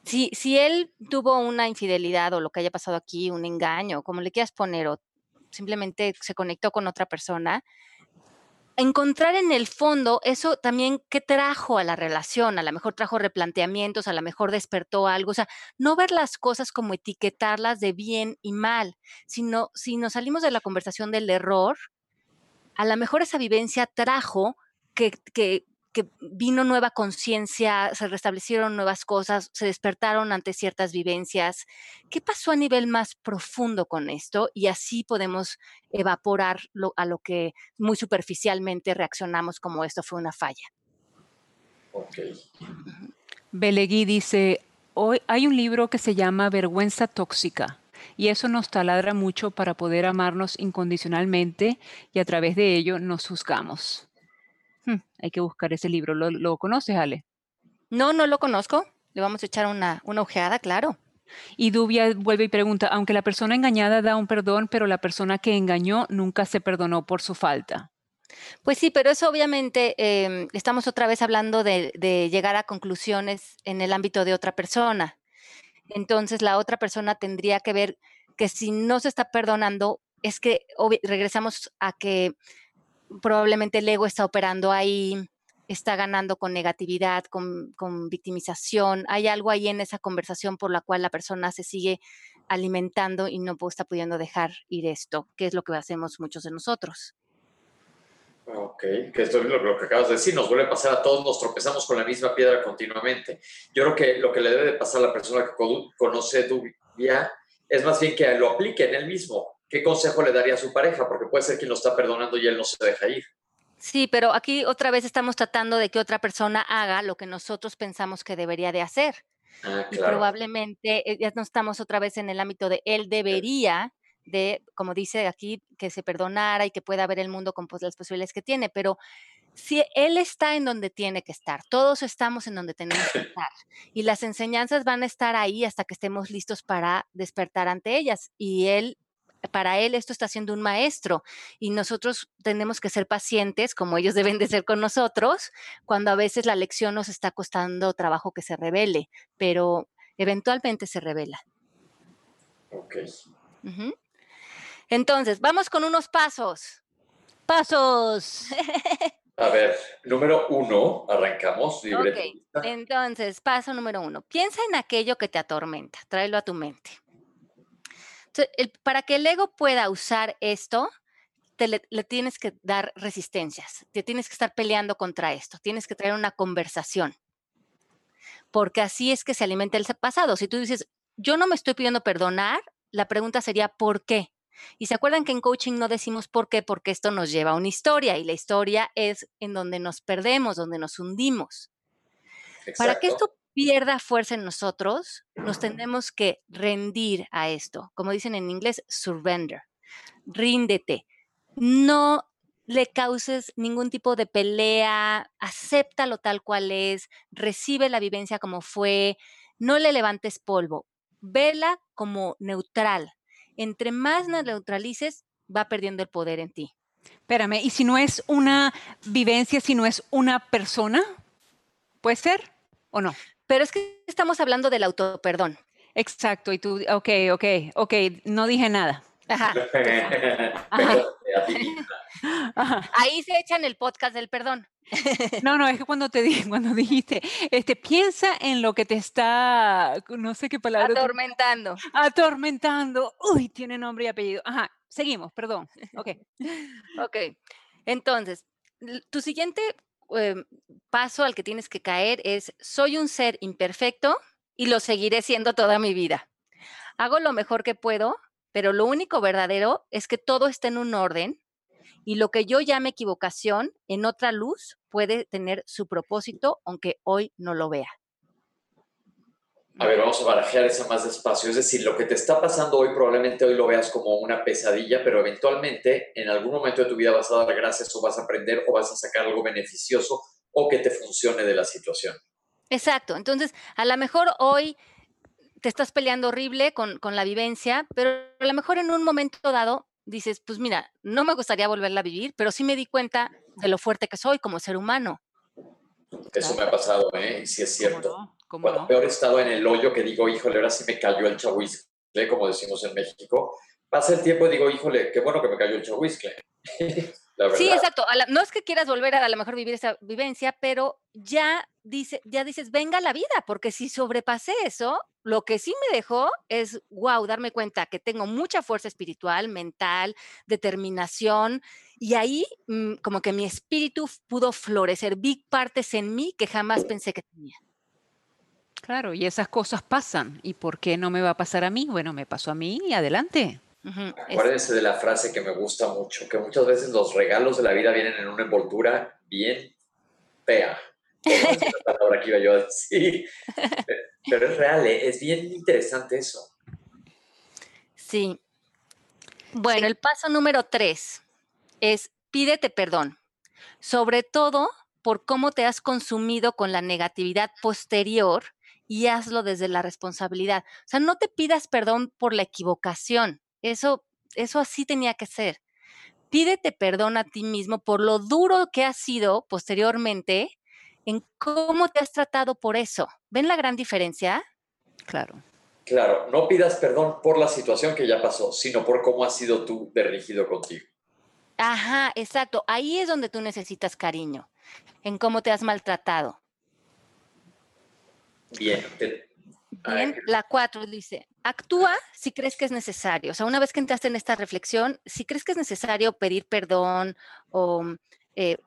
[SPEAKER 3] si, si él tuvo una infidelidad o lo que haya pasado aquí, un engaño, como le quieras poner, o simplemente se conectó con otra persona, encontrar en el fondo eso también qué trajo a la relación, a lo mejor trajo replanteamientos, a lo mejor despertó algo, o sea, no ver las cosas como etiquetarlas de bien y mal, sino si nos salimos de la conversación del error, a lo mejor esa vivencia trajo que, que, que vino nueva conciencia, se restablecieron nuevas cosas, se despertaron ante ciertas vivencias. ¿Qué pasó a nivel más profundo con esto? Y así podemos evaporar lo, a lo que muy superficialmente reaccionamos como esto fue una falla.
[SPEAKER 2] Ok.
[SPEAKER 4] Belegui dice, hoy hay un libro que se llama Vergüenza Tóxica y eso nos taladra mucho para poder amarnos incondicionalmente y a través de ello nos juzgamos. Hmm, hay que buscar ese libro. ¿Lo, lo conoces, Ale?
[SPEAKER 3] No, no lo conozco. Le vamos a echar una, una ojeada, claro.
[SPEAKER 4] Y Dubia vuelve y pregunta, aunque la persona engañada da un perdón, pero la persona que engañó nunca se perdonó por su falta.
[SPEAKER 3] Pues sí, pero eso obviamente em, estamos otra vez hablando de, de llegar a conclusiones en el ámbito de otra persona. Entonces la otra persona tendría que ver que si no se está perdonando, es que regresamos a que probablemente el ego está operando ahí, está ganando con negatividad, con, con, victimización. Hay algo ahí en esa conversación por la cual la persona se sigue alimentando y no está pudiendo dejar ir esto, que es lo que hacemos muchos de nosotros.
[SPEAKER 2] Ok, que esto es lo, que acabas de decir, nos vuelve a pasar a todos, nos tropezamos con la misma piedra continuamente. Yo creo que lo que le debe de pasar a la persona que conoce tu vida es más bien que lo aplique en él mismo. ¿Qué consejo le daría a su pareja? Porque puede ser quien lo está perdonando y él no se deja ir.
[SPEAKER 3] Sí, pero aquí otra vez estamos tratando de que otra persona haga lo que nosotros pensamos que debería de hacer. Ah, y probablemente eh, ya no estamos otra vez en el ámbito de él debería de, como dice aquí, que se perdonara y que pueda ver el mundo con pues, las posibilidades que tiene, pero si él está en donde tiene que estar, todos estamos en donde tenemos que (coughs) estar y las enseñanzas van a estar ahí hasta que estemos listos para despertar ante ellas y él para él esto está siendo un maestro y nosotros tenemos que ser pacientes como ellos (laughs) deben de ser con nosotros cuando a veces la lección nos está costando trabajo que se revele, pero eventualmente se revela.
[SPEAKER 2] Ok.
[SPEAKER 3] Entonces, vamos con unos pasos.
[SPEAKER 4] Pasos. (laughs)
[SPEAKER 3] A
[SPEAKER 2] ver, número uno, arrancamos.
[SPEAKER 3] Ok, entonces, paso número uno. Piensa en aquello que te atormenta, tráelo a tu mente. Para que el ego pueda usar esto, te le, tienes que dar resistencias, te tienes que estar peleando contra esto, tienes que traer una conversación, porque así es que se alimenta el pasado. Si tú dices, yo no me estoy pidiendo perdonar, la pregunta sería, ¿por qué? Y se acuerdan que en coaching no decimos por qué, porque esto nos lleva a una historia y la historia es en donde nos perdemos, donde nos hundimos. Para que esto pierda fuerza en nosotros, nos tenemos que rendir a esto. Como dicen en inglés, surrender. Ríndete. No le causes ningún tipo de pelea, acéptalo tal cual es, recibe la vivencia como fue, no le levantes polvo, vela como neutral, entre más nos neutralices, va perdiendo el poder en ti.
[SPEAKER 4] Espérame, ¿y si no es una vivencia, si no es una persona? ¿Puede ser o no?
[SPEAKER 3] Pero es que estamos hablando del autoperdón.
[SPEAKER 4] Exacto, y tú, ok, ok, ok, no dije nada. Ajá. (laughs) (laughs)
[SPEAKER 3] Ahí se echan el podcast del perdón. (laughs)
[SPEAKER 4] No, no, es que cuando te dije, cuando dijiste, este, piensa en lo que te está, no sé qué palabra.
[SPEAKER 3] Atormentando.
[SPEAKER 4] atormentando. Uy, tiene nombre y apellido. Ajá, seguimos, perdón. Ok.
[SPEAKER 3] ok. Entonces, tu siguiente em, paso al que tienes que caer es, soy un ser imperfecto y lo seguiré siendo toda mi vida. Hago lo mejor que puedo, pero lo único verdadero es que todo está en un orden y lo que yo llame equivocación en otra luz puede tener su propósito, aunque hoy no lo vea.
[SPEAKER 2] A ver, vamos a barajear eso más despacio. Es decir, lo que te está pasando hoy probablemente hoy lo veas como una pesadilla, pero eventualmente en algún momento de tu vida vas a dar gracias o vas a aprender o vas a sacar algo beneficioso o que te funcione de la situación.
[SPEAKER 3] Exacto. Entonces, a lo mejor hoy te estás peleando horrible con, con la vivencia, pero a lo mejor en un momento dado dices, pues mira, no me gustaría volverla a vivir, pero sí me di cuenta de lo fuerte que soy como ser humano.
[SPEAKER 2] Eso me ha pasado, ¿eh? Sí es cierto. Cuando peor he estado en el hoyo que digo, híjole, ahora sí me cayó el chahuizcle, como decimos en México, pasa el tiempo y digo, híjole, qué bueno que me cayó el chahuizcle. (laughs)
[SPEAKER 3] sí, exacto. no es que quieras volver a a lo mejor vivir esa vivencia, pero ya, dice, ya dices, venga la vida, porque si sobrepasé eso, lo que sí me dejó es, wow, darme cuenta que tengo mucha fuerza espiritual, mental, determinación, y ahí mm, como que mi espíritu pudo florecer, vi partes en mí que jamás pensé que tenía.
[SPEAKER 4] Claro, y esas cosas pasan. ¿Y por qué no me va a pasar a mí? Bueno, me pasó a mí y adelante.
[SPEAKER 2] Acuérdense de la frase que me gusta mucho, que muchas veces los regalos de la vida vienen en una envoltura bien fea. (laughs) la palabra que iba yo a decir. (laughs) Pero es real, ¿eh? es bien interesante eso.
[SPEAKER 3] Sí. Bueno, el paso número tres es pídete perdón, sobre todo por cómo te has consumido con la negatividad posterior y hazlo desde la responsabilidad. O sea, no te pidas perdón por la equivocación. Eso, eso así tenía que ser. Pídete perdón a ti mismo por lo duro que has sido posteriormente en cómo te has tratado por eso. ¿Ven la gran diferencia?
[SPEAKER 4] Claro.
[SPEAKER 2] Claro, no pidas perdón por la situación que ya pasó, sino por cómo has sido tú de rígido contigo.
[SPEAKER 3] Ajá, exacto. Ahí es donde tú necesitas cariño, en cómo te has maltratado.
[SPEAKER 2] Bien.
[SPEAKER 3] Bien, la cuatro dice, actúa si crees que es necesario. O sea, una vez que entraste en esta reflexión, si crees que es necesario pedir perdón o eh,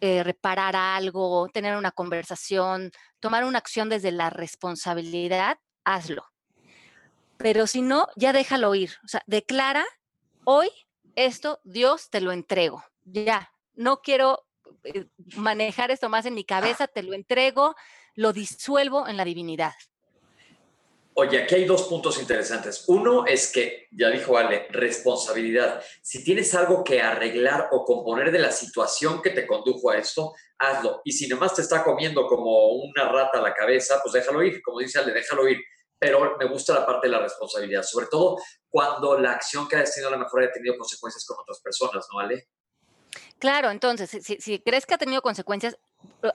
[SPEAKER 3] eh, reparar algo, tener una conversación, tomar una acción desde la responsabilidad, hazlo. Pero si no, ya déjalo ir. O sea, declara, hoy esto Dios te lo entrego. Ya, no quiero eh, manejar esto más en mi cabeza, te lo entrego, lo disuelvo en la divinidad.
[SPEAKER 2] Oye, aquí hay dos puntos interesantes. Uno es que, ya dijo Ale, responsabilidad. Si tienes algo que arreglar o componer de la situación que te condujo a esto, hazlo. Y si nomás te está comiendo como una rata a la cabeza, pues déjalo ir. Como dice Ale, déjalo ir. Pero me gusta la parte de la responsabilidad, sobre todo cuando la acción que has tenido a lo mejor haya tenido consecuencias con otras personas, ¿no, Ale?
[SPEAKER 3] Claro, entonces, si, si, crees que ha tenido consecuencias,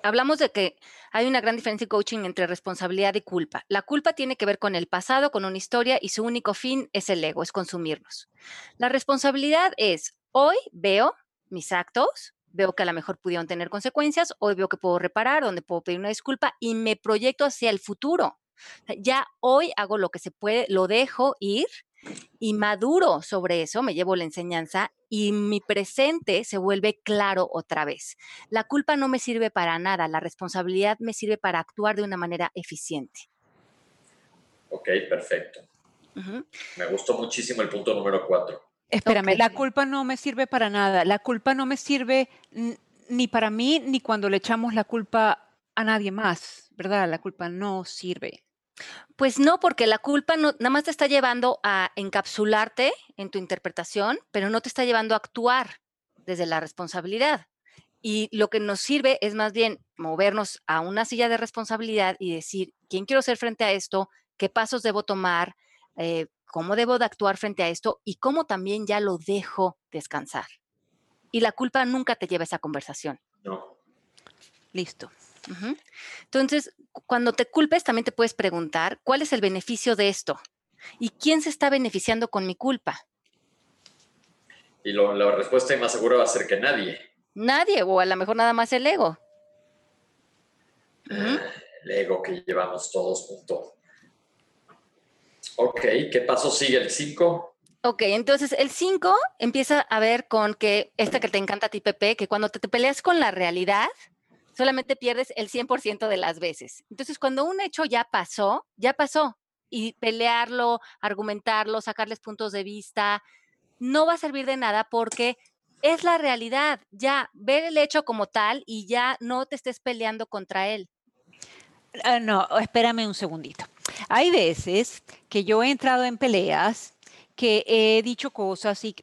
[SPEAKER 3] hablamos de que hay una gran diferencia en coaching entre responsabilidad y culpa. La culpa tiene que ver con el pasado, con una historia y su único fin es el ego, es consumirnos. La responsabilidad es, hoy veo mis actos, veo que a lo mejor pudieron tener consecuencias, hoy veo que puedo reparar, donde puedo pedir una disculpa y me proyecto hacia el futuro. Ya hoy hago lo que se puede, lo dejo ir y maduro sobre eso, me llevo la enseñanza y mi presente se vuelve claro otra vez. La culpa no me sirve para nada, la responsabilidad me sirve para actuar de una manera eficiente.
[SPEAKER 2] Ok, perfecto. Me gustó muchísimo el punto número cuatro.
[SPEAKER 4] Espérame, la culpa no me sirve para nada. La culpa no me sirve ni para mí ni cuando le echamos la culpa a nadie más, ¿verdad? La culpa no sirve.
[SPEAKER 3] Pues no, porque la culpa no, nada más te está llevando a encapsularte en tu interpretación, pero no te está llevando a actuar desde la responsabilidad. Y lo que nos sirve es más bien movernos a una silla de responsabilidad y decir, ¿quién quiero ser frente a esto? ¿Qué pasos debo tomar? Eh, ¿Cómo debo de actuar frente a esto? Y cómo también ya lo dejo descansar. Y la culpa nunca te lleva a esa conversación.
[SPEAKER 2] No.
[SPEAKER 4] Listo.
[SPEAKER 3] Entonces, cuando te culpes, también te puedes preguntar, ¿cuál es el beneficio de esto? ¿Y quién se está beneficiando con mi culpa?
[SPEAKER 2] Y la respuesta más segura va a ser que nadie.
[SPEAKER 3] Nadie, o a lo mejor nada más el ego.
[SPEAKER 2] Ah, el ego que llevamos todos juntos. Ok, ¿qué paso sigue el 5?
[SPEAKER 3] Ok, entonces el 5 empieza a ver con que esta que te encanta a ti, Pepe, que cuando te, te peleas con la realidad, solamente pierdes el 100% de las veces. Entonces, cuando un hecho ya pasó, ya pasó. Y pelearlo, argumentarlo, sacarles puntos de vista, no va a servir de nada porque es la realidad. Ya, ver el hecho como tal y ya no te estés peleando contra él.
[SPEAKER 4] Ah, no, espérame un segundito. Hay veces que yo he entrado en peleas que he dicho cosas, y,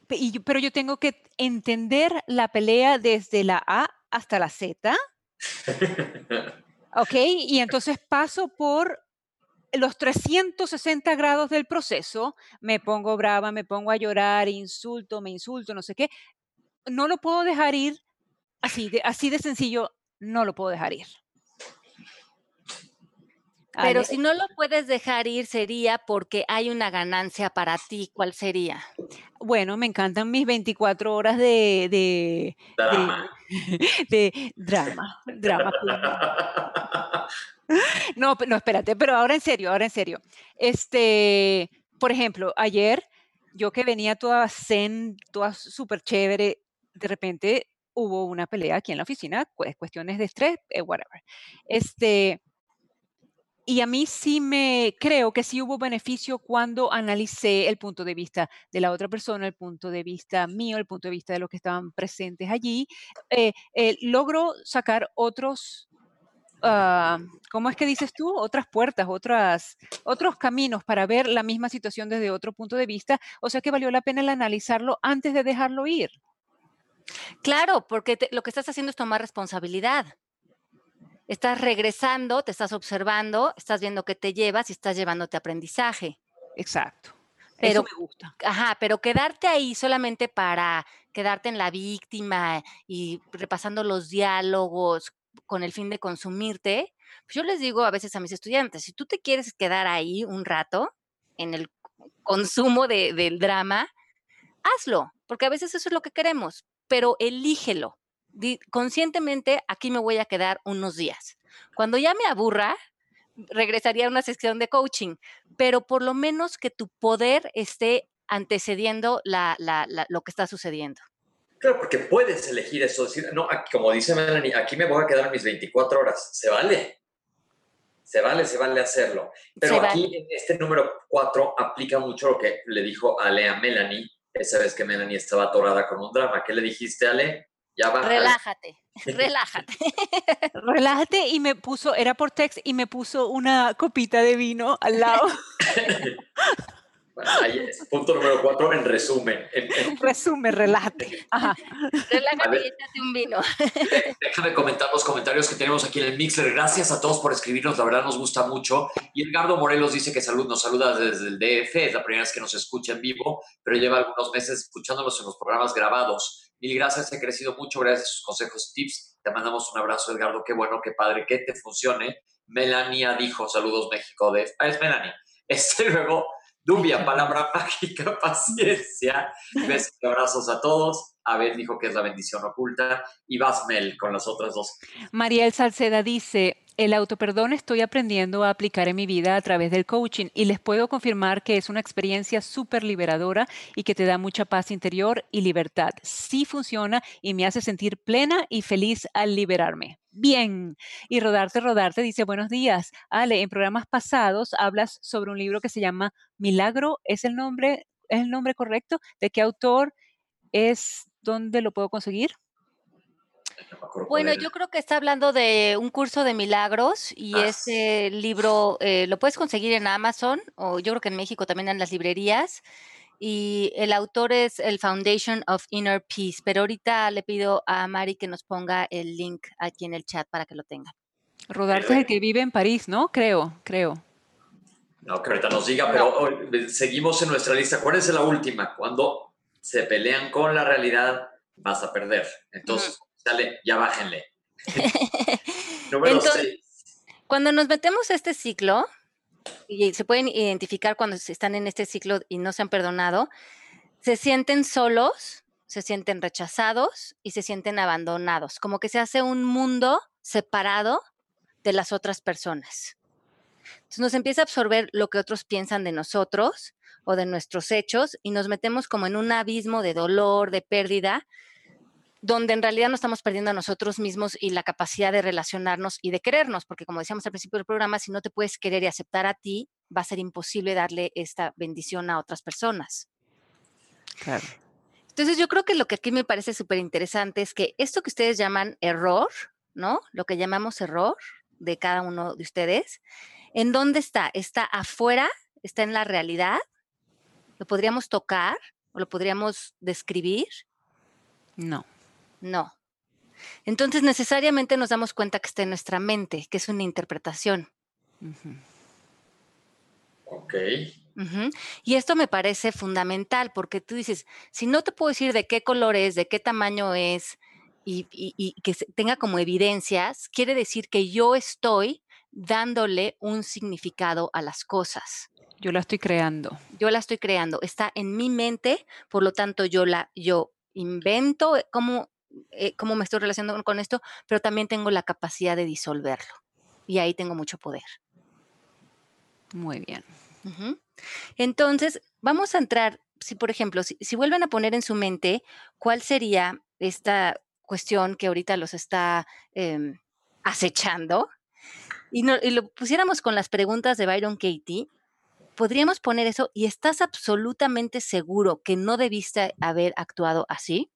[SPEAKER 4] pero yo tengo que entender la pelea desde la A hasta la Z (laughs) ¿Ok? Y entonces paso por los 360 grados del proceso, me pongo brava, me pongo a llorar, insulto, me insulto, no sé qué. No lo puedo dejar ir así de, así de sencillo, no lo puedo dejar ir.
[SPEAKER 3] Pero si no lo puedes dejar ir sería porque hay una ganancia para ti. ¿Cuál sería?
[SPEAKER 4] Bueno, me encantan mis 24 horas de, de
[SPEAKER 2] drama. (laughs)
[SPEAKER 4] De, drama. drama. (laughs) No, no, espérate, pero ahora en serio, ahora en serio. Este, por ejemplo, ayer yo que venía toda zen, toda súper chévere, de repente hubo una pelea aquí en la oficina, cuestiones de estrés, eh, whatever. Este, y a mí sí me creo que sí hubo beneficio cuando analicé el punto de vista de la otra persona, el punto de vista mío, el punto de vista de los que estaban presentes allí. Eh, eh, logro sacar otros, uh, ¿cómo es que dices tú? Otras puertas, otras, otros caminos para ver la misma situación desde otro punto de vista. O sea que valió la pena el analizarlo antes de dejarlo ir.
[SPEAKER 3] Claro, porque lo que estás haciendo es tomar responsabilidad. Estás regresando, te estás observando, estás viendo qué te llevas y estás llevándote aprendizaje.
[SPEAKER 4] Exacto.
[SPEAKER 3] Pero,
[SPEAKER 4] Eso me gusta.
[SPEAKER 3] Ajá, pero quedarte ahí solamente para quedarte en la víctima y repasando los diálogos con el fin de consumirte, pues yo les digo a veces a mis estudiantes, si tú te quieres quedar ahí un rato en el consumo de, del drama, hazlo, porque a veces eso es lo que queremos, pero elígelo. Conscientemente, aquí me voy a quedar unos días. Cuando ya me aburra, regresaría a una sección de coaching, pero por lo menos que tu poder esté antecediendo lo que está sucediendo.
[SPEAKER 2] Claro, porque puedes elegir eso, decir, no, como dice Melanie, aquí me voy a quedar mis 24 horas, se vale, se vale, se vale hacerlo. Pero aquí en este número 4 aplica mucho lo que le dijo Ale a Melanie, esa vez que Melanie estaba atorada con un drama. ¿Qué le dijiste, Ale?
[SPEAKER 3] Ya va. Relájate, (laughs) relájate.
[SPEAKER 4] relájate y me puso, era por text y me puso una copita de vino al lado. (laughs)
[SPEAKER 2] ahí es. Punto número cuatro, en resumen. En, (laughs)
[SPEAKER 4] Resumen, relájate.
[SPEAKER 3] Relájate y échate un vino.
[SPEAKER 2] Déjame comentar los comentarios que tenemos aquí en el Mixer. Gracias a todos por escribirnos, la verdad nos gusta mucho. Y Edgardo Morelos dice que salud, nos saluda desde el DF, es la primera vez que nos escucha en vivo, pero lleva algunos meses escuchándonos en los programas grabados. Mil gracias, he crecido mucho, gracias a sus consejos, tips. Te mandamos un abrazo, Edgardo, qué bueno, qué padre, que te funcione. Melania dijo, saludos México, de... Ah, es Melanie. (laughs) Este luego Dubia, palabra (laughs) mágica, paciencia. Besos y abrazos a todos. Abel dijo que es la bendición oculta. Y Basmel con las otras dos.
[SPEAKER 4] Mariel Salceda dice, el autoperdón estoy aprendiendo a aplicar en mi vida a través del coaching y les puedo confirmar que es una experiencia súper liberadora y que te da mucha paz interior y libertad. Sí funciona y me hace sentir plena y feliz al liberarme. Bien. Y Rodarte, Rodarte dice, buenos días. Ale, en programas pasados hablas sobre un libro que se llama Milagro. ¿Es el nombre, es el nombre correcto? ¿De qué autor es? ¿Dónde lo puedo conseguir?
[SPEAKER 3] Bueno, yo creo que está hablando de un curso de milagros y ah. ese libro eh, lo puedes conseguir en Amazon o yo creo que en México también en las librerías. Y el autor es el Foundation of Inner Peace, pero ahorita le pido a Mari que nos ponga el link aquí en el chat para que lo tenga.
[SPEAKER 4] Rodarte es el que vive en París, ¿no? Creo, creo.
[SPEAKER 2] No, que ahorita nos diga, pero seguimos en nuestra lista. ¿Cuál es la última? Cuando se pelean con la realidad, vas a perder. Entonces, Ya bájenle. (laughs)
[SPEAKER 3] Número Cuando nos metemos a este ciclo, y se pueden identificar cuando están en este ciclo y no se han perdonado, se sienten solos, se sienten rechazados y se sienten abandonados, como que se hace un mundo separado de las otras personas. Entonces nos empieza a absorber lo que otros piensan de nosotros o de nuestros hechos y nos metemos como en un abismo de dolor, de pérdida, donde en realidad no estamos perdiendo a nosotros mismos y la capacidad de relacionarnos y de querernos, porque como decíamos al principio del programa, si no te puedes querer y aceptar a ti, va a ser imposible darle esta bendición a otras personas.
[SPEAKER 4] Claro.
[SPEAKER 3] Entonces yo creo que lo que aquí me parece súper interesante es que esto que ustedes llaman error, ¿no? Lo que llamamos error de cada uno de ustedes, ¿en dónde está? ¿Está afuera? ¿Está en la realidad? ¿Lo podríamos tocar o lo podríamos describir?
[SPEAKER 4] No.
[SPEAKER 3] No. Entonces necesariamente nos damos cuenta que está en nuestra mente, que es una interpretación.
[SPEAKER 2] Ok.
[SPEAKER 3] Y esto me parece fundamental porque tú dices, si no te puedo decir de qué color es, de qué tamaño es y, y que tenga como evidencias, quiere decir que yo estoy dándole un significado a las cosas.
[SPEAKER 4] Yo la estoy creando.
[SPEAKER 3] Yo la estoy creando. Está en mi mente, por lo tanto yo la yo invento cómo eh, cómo me estoy relacionando con esto, pero también tengo la capacidad de disolverlo. Y ahí tengo mucho poder.
[SPEAKER 4] Muy bien.
[SPEAKER 3] Entonces, vamos a entrar, si por ejemplo, si, vuelven a poner en su mente cuál sería esta cuestión que ahorita los está em, acechando, y, y, lo pusiéramos con las preguntas de Byron Katie, podríamos poner eso y estás absolutamente seguro que no debiste haber actuado así.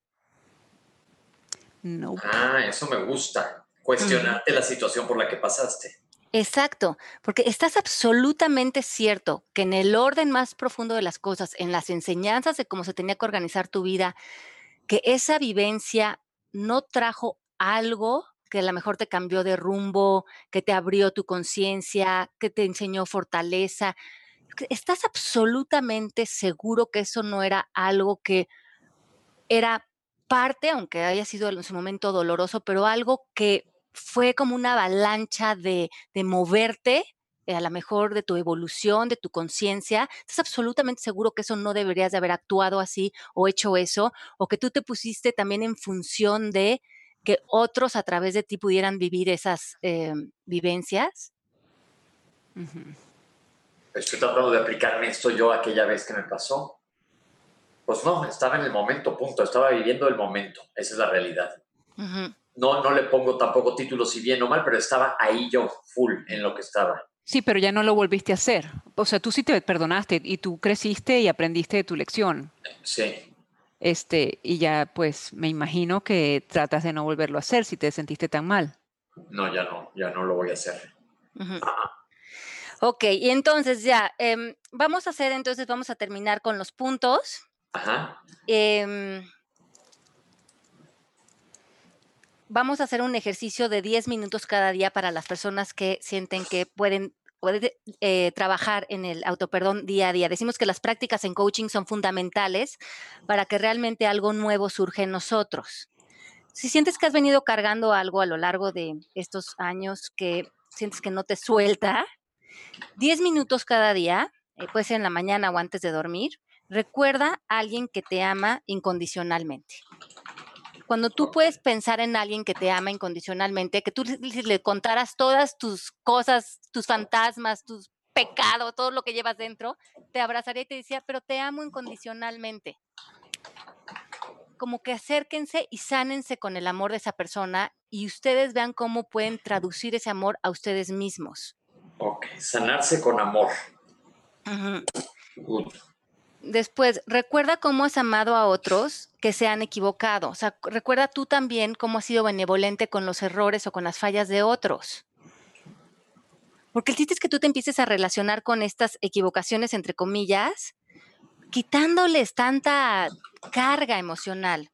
[SPEAKER 4] No.
[SPEAKER 2] Ah, eso me gusta. Cuestionarte la situación por la que pasaste.
[SPEAKER 3] Exacto, porque estás absolutamente cierto que en el orden más profundo de las cosas, en las enseñanzas de cómo se tenía que organizar tu vida, que esa vivencia no trajo algo que a lo mejor te cambió de rumbo, que te abrió tu conciencia, que te enseñó fortaleza. ¿Estás absolutamente seguro que eso no era algo que era parte, aunque haya sido en su momento doloroso, pero algo que fue como una avalancha de, de moverte a lo mejor de tu evolución, de tu conciencia, estás absolutamente seguro que eso no deberías de haber actuado así o hecho eso, o que tú te pusiste también en función de que otros a través de ti pudieran vivir esas em, vivencias.
[SPEAKER 2] Estoy tratando de aplicarme esto yo aquella vez que me pasó. Pues no, estaba en el momento, punto. Estaba viviendo el momento. Esa es la realidad. no, no le pongo tampoco títulos si bien o mal, pero estaba ahí yo, full, en lo que estaba.
[SPEAKER 4] Sí, pero ya no lo volviste a hacer. O sea, tú sí te perdonaste y tú creciste y aprendiste de tu lección.
[SPEAKER 2] Sí.
[SPEAKER 4] Este, y ya pues me imagino que tratas de no volverlo a hacer si te sentiste tan mal.
[SPEAKER 2] No, ya no, ya no lo voy a hacer.
[SPEAKER 3] Ok, y entonces ya, em, vamos a hacer, entonces vamos a terminar con los puntos.
[SPEAKER 2] Ajá.
[SPEAKER 3] Em, vamos a hacer un ejercicio de 10 minutos cada día para las personas que sienten que pueden, eh, trabajar en el autoperdón día a día. Decimos que las prácticas en coaching son fundamentales para que realmente algo nuevo surja en nosotros. Si sientes que has venido cargando algo a lo largo de estos años que sientes que no te suelta, 10 minutos cada día, eh, puede ser en la mañana o antes de dormir, recuerda a alguien que te ama incondicionalmente cuando tú puedes pensar en alguien que te ama incondicionalmente, que tú le, contaras todas tus cosas, tus fantasmas, tus pecados, todo lo que llevas dentro, te abrazaría y te decía, pero te amo incondicionalmente. Como que acérquense y sánense con el amor de esa persona y ustedes vean cómo pueden traducir ese amor a ustedes mismos.
[SPEAKER 2] Ok, sanarse con amor.
[SPEAKER 3] Después, recuerda cómo has amado a otros que se han equivocado. O sea, recuerda tú también cómo has sido benevolente con los errores o con las fallas de otros. Porque el chiste es que tú te empieces a relacionar con estas equivocaciones, entre comillas, quitándoles tanta carga emocional.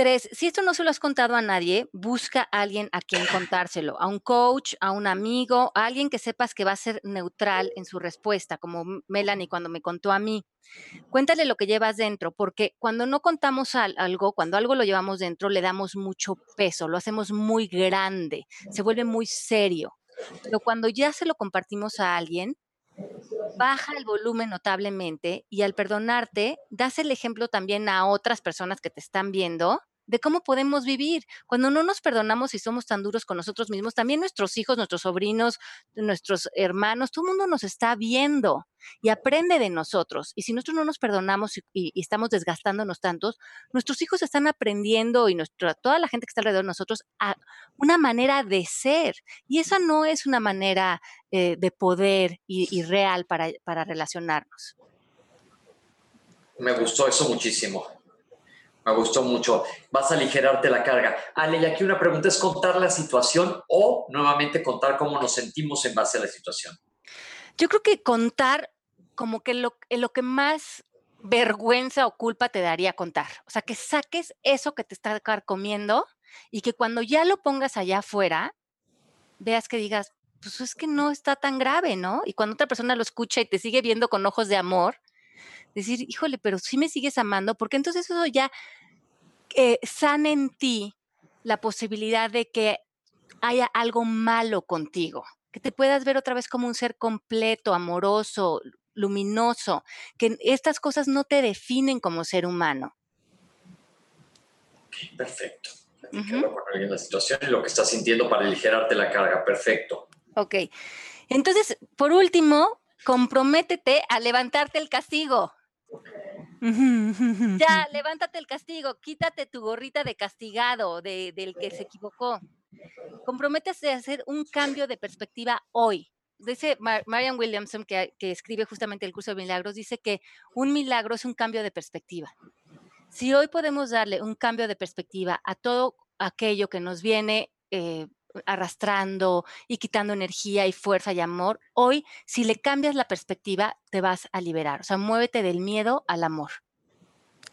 [SPEAKER 3] Tres, si esto no se lo has contado a nadie, busca a alguien a quien contárselo, a un coach, a un amigo, a alguien que sepas que va a ser neutral en su respuesta, como Melanie cuando me contó a mí. Cuéntale lo que llevas dentro, porque cuando no contamos algo, cuando algo lo llevamos dentro, le damos mucho peso, lo hacemos muy grande, se vuelve muy serio. Pero cuando ya se lo compartimos a alguien, baja el volumen notablemente y al perdonarte, das el ejemplo también a otras personas que te están viendo de cómo podemos vivir. Cuando no nos perdonamos y somos tan duros con nosotros mismos, también nuestros hijos, nuestros sobrinos, nuestros hermanos, todo el mundo nos está viendo y aprende de nosotros. Y si nosotros no nos perdonamos y, estamos desgastándonos tantos, nuestros hijos están aprendiendo y nuestra, toda la gente que está alrededor de nosotros a una manera de ser. Y esa no es una manera eh, de poder y, real para, para relacionarnos.
[SPEAKER 2] Me gustó eso muchísimo. Me gustó mucho. Vas a aligerarte la carga. Ale, y aquí una pregunta es contar la situación o nuevamente contar cómo nos sentimos en base a la situación.
[SPEAKER 3] Yo creo que contar como que lo, lo que más vergüenza o culpa te daría contar. O sea, que saques eso que te está comiendo y que cuando ya lo pongas allá afuera, veas que digas, pues es que no está tan grave, ¿no? Y cuando otra persona lo escucha y te sigue viendo con ojos de amor, decir, híjole, pero si me sigues amando, porque entonces eso ya eh, sana en ti la posibilidad de que haya algo malo contigo, que te puedas ver otra vez como un ser completo, amoroso, luminoso, que estas cosas no te definen como ser humano.
[SPEAKER 2] perfecto. la situación y lo que estás sintiendo para aligerarte la carga. Perfecto.
[SPEAKER 3] Ok. Entonces, por último, comprométete a levantarte el castigo. Ya, (laughs) levántate el castigo, quítate tu gorrita de castigado del que se equivocó. Comprométese a hacer un cambio de perspectiva hoy. Dice Marian Williamson, que, que escribe justamente el curso de milagros, dice que un milagro es un cambio de perspectiva. Si hoy podemos darle un cambio de perspectiva a todo aquello que nos viene eh, arrastrando y quitando energía y fuerza y amor, hoy si le cambias la perspectiva te vas a liberar. O sea, muévete del miedo al amor.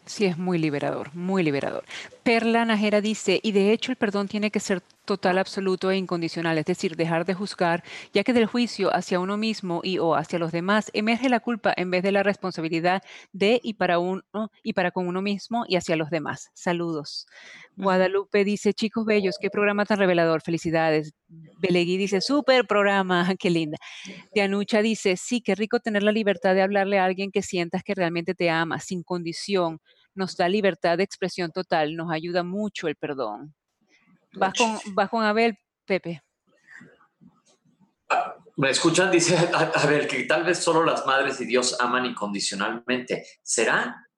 [SPEAKER 4] Sí, es muy liberador, muy liberador. Perla Najera dice, y de hecho el perdón tiene que ser total, absoluto e incondicional, es decir, dejar de juzgar, ya que del juicio hacia uno mismo y o hacia los demás emerge la culpa en vez de la responsabilidad de y para uno y para con uno mismo y hacia los demás. Saludos. Guadalupe dice, chicos bellos, qué programa tan revelador, felicidades. Belegui dice, súper programa, (laughs) qué linda. Dianucha dice, sí, qué rico tener la libertad de hablarle a alguien que sientas que realmente te ama, sin condición, nos da libertad de expresión total, nos ayuda mucho el perdón. Vas con, vas con Abel, Pepe.
[SPEAKER 2] ¿Me escuchan? Dice (laughs) a, ver que tal vez solo las madres y Dios aman incondicionalmente. ¿Será?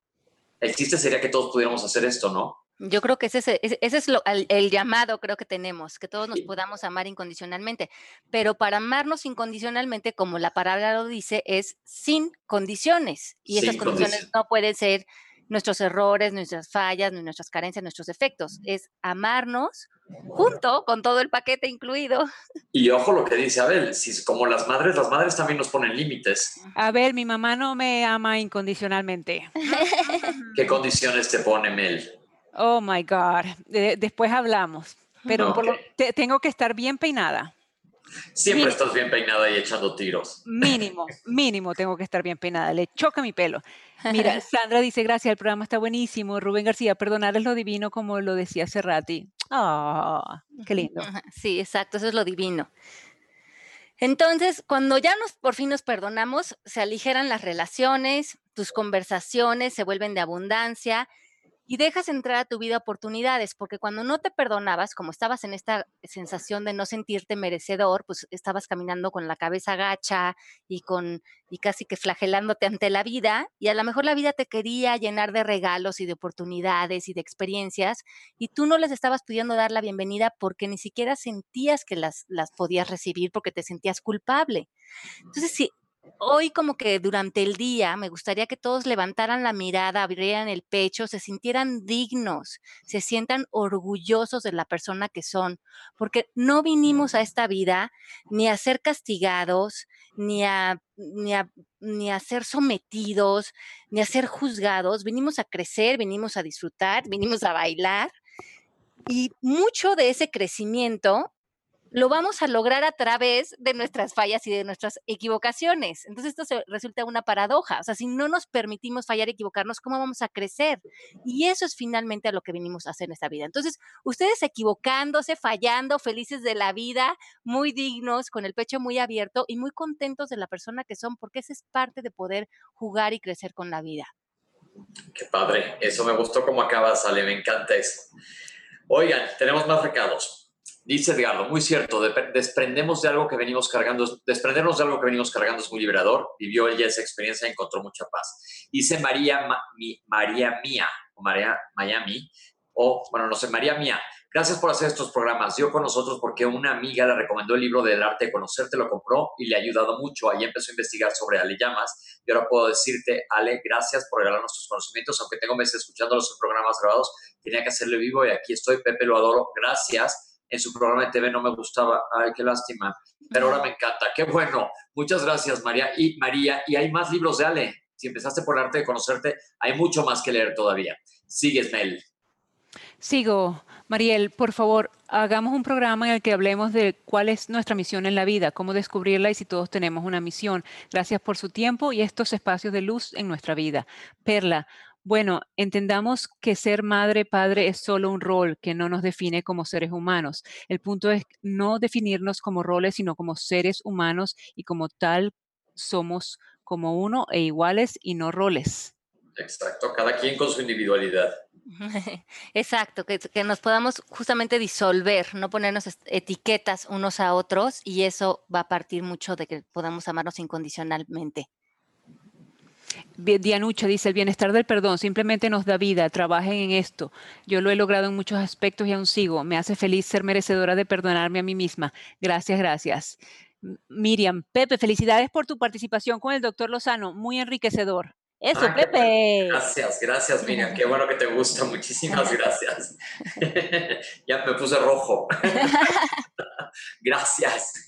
[SPEAKER 2] El chiste sería que todos pudiéramos hacer esto, ¿no?
[SPEAKER 3] Yo creo que ese, ese, es lo, el, llamado, creo que tenemos, que todos nos podamos amar incondicionalmente. Pero para amarnos incondicionalmente, como la palabra lo dice, es sin condiciones. Y esas condiciones no pueden ser nuestros errores, nuestras fallas, nuestras carencias, nuestros defectos. Es amarnos junto con todo el paquete incluido.
[SPEAKER 2] Y ojo lo que dice Abel, si como las madres, las madres también nos ponen límites.
[SPEAKER 4] Abel, mi mamá no me ama incondicionalmente. (laughs)
[SPEAKER 2] ¿Qué condiciones te pone Mel?
[SPEAKER 4] Oh my God. después hablamos. Pero tengo que estar bien peinada.
[SPEAKER 2] Siempre estás bien peinada y echando tiros.
[SPEAKER 4] Mínimo, mínimo tengo que estar bien peinada. Le choca mi pelo. Mira, (laughs) Sandra dice, gracias, el programa está buenísimo. Rubén García, perdonar es lo divino como lo decía Serrati. Ah, qué lindo.
[SPEAKER 3] Sí, exacto, eso es lo divino. Entonces, cuando ya nos por fin nos perdonamos, se aligeran las relaciones, tus conversaciones se vuelven de abundancia y dejas entrar a tu vida oportunidades, porque cuando no te perdonabas, como estabas en esta sensación de no sentirte merecedor, pues estabas caminando con la cabeza gacha y con y casi que flagelándote ante la vida, y a lo mejor la vida te quería llenar de regalos y de oportunidades y de experiencias, y tú no les estabas pudiendo dar la bienvenida porque ni siquiera sentías que las, las podías recibir porque te sentías culpable. Entonces, si hoy como que durante el día me gustaría que todos levantaran la mirada, abrieran el pecho, se sintieran dignos, se sientan orgullosos de la persona que son, porque no vinimos a esta vida ni a ser castigados, ni a, ni a, ni a ser sometidos, ni a ser juzgados, vinimos a crecer, vinimos a disfrutar, vinimos a bailar. Y mucho de ese crecimiento lo vamos a lograr a través de nuestras fallas y de nuestras equivocaciones. Entonces esto se, resulta una paradoja. O sea, si no nos permitimos fallar y equivocarnos, ¿cómo vamos a crecer? Y eso es finalmente a lo que venimos a hacer en esta vida. Entonces, ustedes equivocándose, fallando, felices de la vida, muy dignos, con el pecho muy abierto y muy contentos de la persona que son, porque esa es parte de poder jugar y crecer con la vida.
[SPEAKER 2] Qué padre. Eso me gustó como acaba, Sale. Me encanta eso. Oigan, tenemos más recados. Dice Edgardo, muy cierto, desprendemos de algo que venimos cargando, desprendernos de algo que venimos cargando es muy liberador. Vivió ella esa experiencia y encontró mucha paz. Dice María, María Mía, o María Miami, o bueno, no sé, María Mía, gracias por hacer estos programas. Dio con nosotros porque una amiga le recomendó el libro del arte de conocerte, lo compró y le ha ayudado mucho. Ahí empezó a investigar sobre Ale Llamas y ahora puedo decirte, Ale, gracias por regalarnos tus conocimientos. Aunque tengo meses escuchando los programas grabados, tenía que hacerle vivo y aquí estoy. Pepe, lo adoro. Gracias en su programa de TV no me gustaba. Ay, qué lástima. Pero ahora me encanta. Qué bueno. Muchas gracias, María. Y María, y hay más libros de Ale. Si empezaste por el arte de conocerte, hay mucho más que leer todavía. Sigues, Mel.
[SPEAKER 4] Sigo. Mariel, por favor, hagamos un programa en el que hablemos de cuál es nuestra misión en la vida, cómo descubrirla y si todos tenemos una misión. Gracias por su tiempo y estos espacios de luz en nuestra vida. Perla, bueno, entendamos que ser madre, padre es solo un rol que no nos define como seres humanos. El punto es no definirnos como roles, sino como seres humanos y como tal somos como uno e iguales y no roles.
[SPEAKER 2] Exacto, cada quien con su individualidad. (laughs)
[SPEAKER 3] Exacto, que, que, nos podamos justamente disolver, no ponernos etiquetas unos a otros y eso va a partir mucho de que podamos amarnos incondicionalmente.
[SPEAKER 4] Dianucha dice, el bienestar del perdón simplemente nos da vida, trabajen en esto. Yo lo he logrado en muchos aspectos y aún sigo. Me hace feliz ser merecedora de perdonarme a mí misma. Gracias, gracias. Miriam, Pepe, felicidades por tu participación con el doctor Lozano, muy enriquecedor. Eso, ah, Pepe.
[SPEAKER 2] Gracias, gracias, Miriam. Qué bueno que te gusta. Muchísimas (laughs) gracias. (laughs) ya me puse rojo. (laughs) gracias.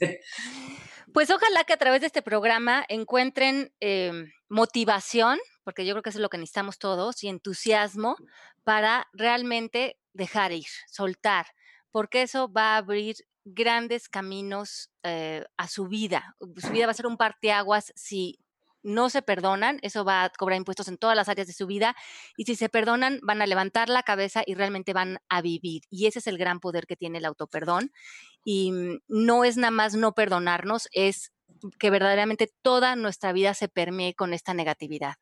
[SPEAKER 3] Pues ojalá que a través de este programa encuentren em, motivación, porque yo creo que eso es lo que necesitamos todos, y entusiasmo para realmente dejar ir, soltar, porque eso va a abrir grandes caminos eh, a su vida. Su vida va a ser un parteaguas si no se perdonan, eso va a cobrar impuestos en todas las áreas de su vida, y si se perdonan, van a levantar la cabeza y realmente van a vivir. Y ese es el gran poder que tiene el autoperdón. Y mm, no es nada más no perdonarnos, es que verdaderamente toda nuestra vida se permee con esta negatividad.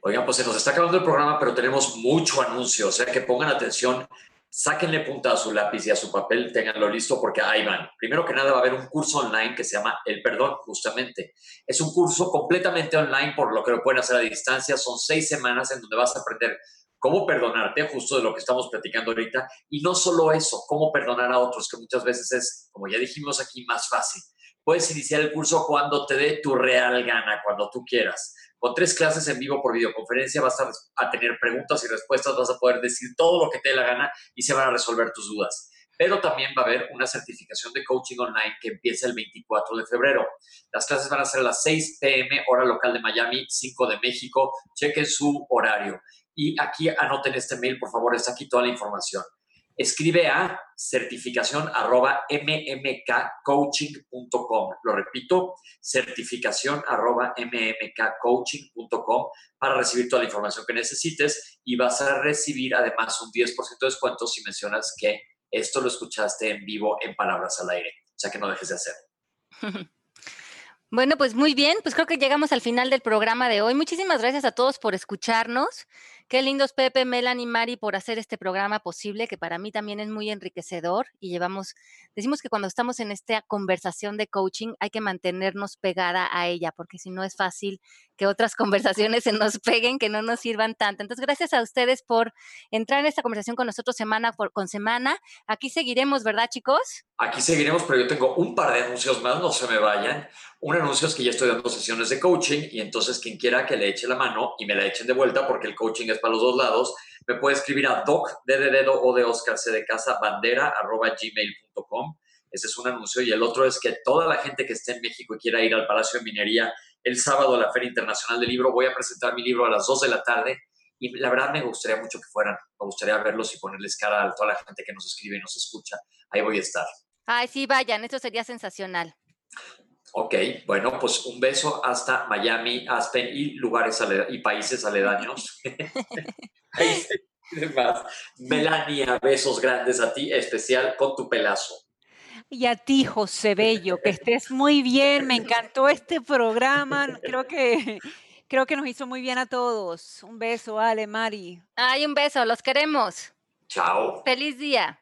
[SPEAKER 2] Oigan, pues se nos está acabando el programa, pero tenemos mucho anuncio, o sea que pongan atención sáquenle punta a su lápiz y a su papel, ténganlo listo porque ahí van. Primero que nada va a haber un curso online que se llama El Perdón, justamente. Es un curso completamente online por lo que lo pueden hacer a distancia. Son seis semanas en donde vas a aprender cómo perdonarte, justo de lo que estamos platicando ahorita. Y no solo eso, cómo perdonar a otros, que muchas veces es, como ya dijimos aquí, más fácil. Puedes iniciar el curso cuando te dé tu real gana, cuando tú quieras. Con tres clases en vivo por videoconferencia vas a, tener preguntas y respuestas, vas a poder decir todo lo que te dé la gana y se van a resolver tus dudas. Pero también va a haber una certificación de coaching online que empieza el 24 de febrero. Las clases van a ser a las 6 pm, hora local de Miami, 5 de México. Chequen su horario. Y aquí anoten este mail, por favor, está aquí toda la información escribe a certificación arroba mmkcoaching.com. Lo repito, certificación arroba mmkcoaching.com para recibir toda la información que necesites y vas a recibir además un 10% de descuento si mencionas que esto lo escuchaste en vivo en Palabras al Aire. O sea que no dejes de hacerlo. (laughs)
[SPEAKER 3] Bueno, pues muy bien, pues creo que llegamos al final del programa de hoy. Muchísimas gracias a todos por escucharnos. Qué lindos Pepe, Melanie, Mari por hacer este programa posible, que para mí también es muy enriquecedor y llevamos, decimos que cuando estamos en esta conversación de coaching hay que mantenernos pegada a ella, porque si no es fácil que otras (laughs) conversaciones se nos peguen, que no nos sirvan tanto. Entonces, gracias a ustedes por entrar en esta conversación con nosotros semana por, con semana. Aquí seguiremos, ¿verdad, chicos?
[SPEAKER 2] Aquí seguiremos, pero yo tengo un par de anuncios más, no se me vayan. Un anuncio es que ya estoy dando sesiones de coaching y entonces quien quiera que le eche la mano y me la echen de vuelta, porque el coaching es para los dos lados, me puede escribir a doc, de, de dedo o de Oscar, C de casa, bandera, arroba gmail.com. Ese es un anuncio. Y el otro es que toda la gente que esté en México y quiera ir al Palacio de Minería el sábado a la Feria Internacional del Libro, voy a presentar mi libro a las 2 de la tarde. Y la verdad me gustaría mucho que fueran. Me gustaría verlos y ponerles cara a toda la gente que nos escribe y nos escucha. Ahí voy a estar.
[SPEAKER 3] Ay, sí, vayan. Esto sería sensacional.
[SPEAKER 2] Ok, bueno, pues un beso hasta Miami, Aspen y lugares y países aledaños. (laughs) Melania, besos grandes a ti, especial con tu pelazo.
[SPEAKER 4] Y a ti, José Bello, que estés muy bien. Me encantó este programa. Creo que, creo que nos hizo muy bien a todos. Un beso, Ale, Mari.
[SPEAKER 3] Ay, un beso, los queremos.
[SPEAKER 2] Chao.
[SPEAKER 3] Feliz día.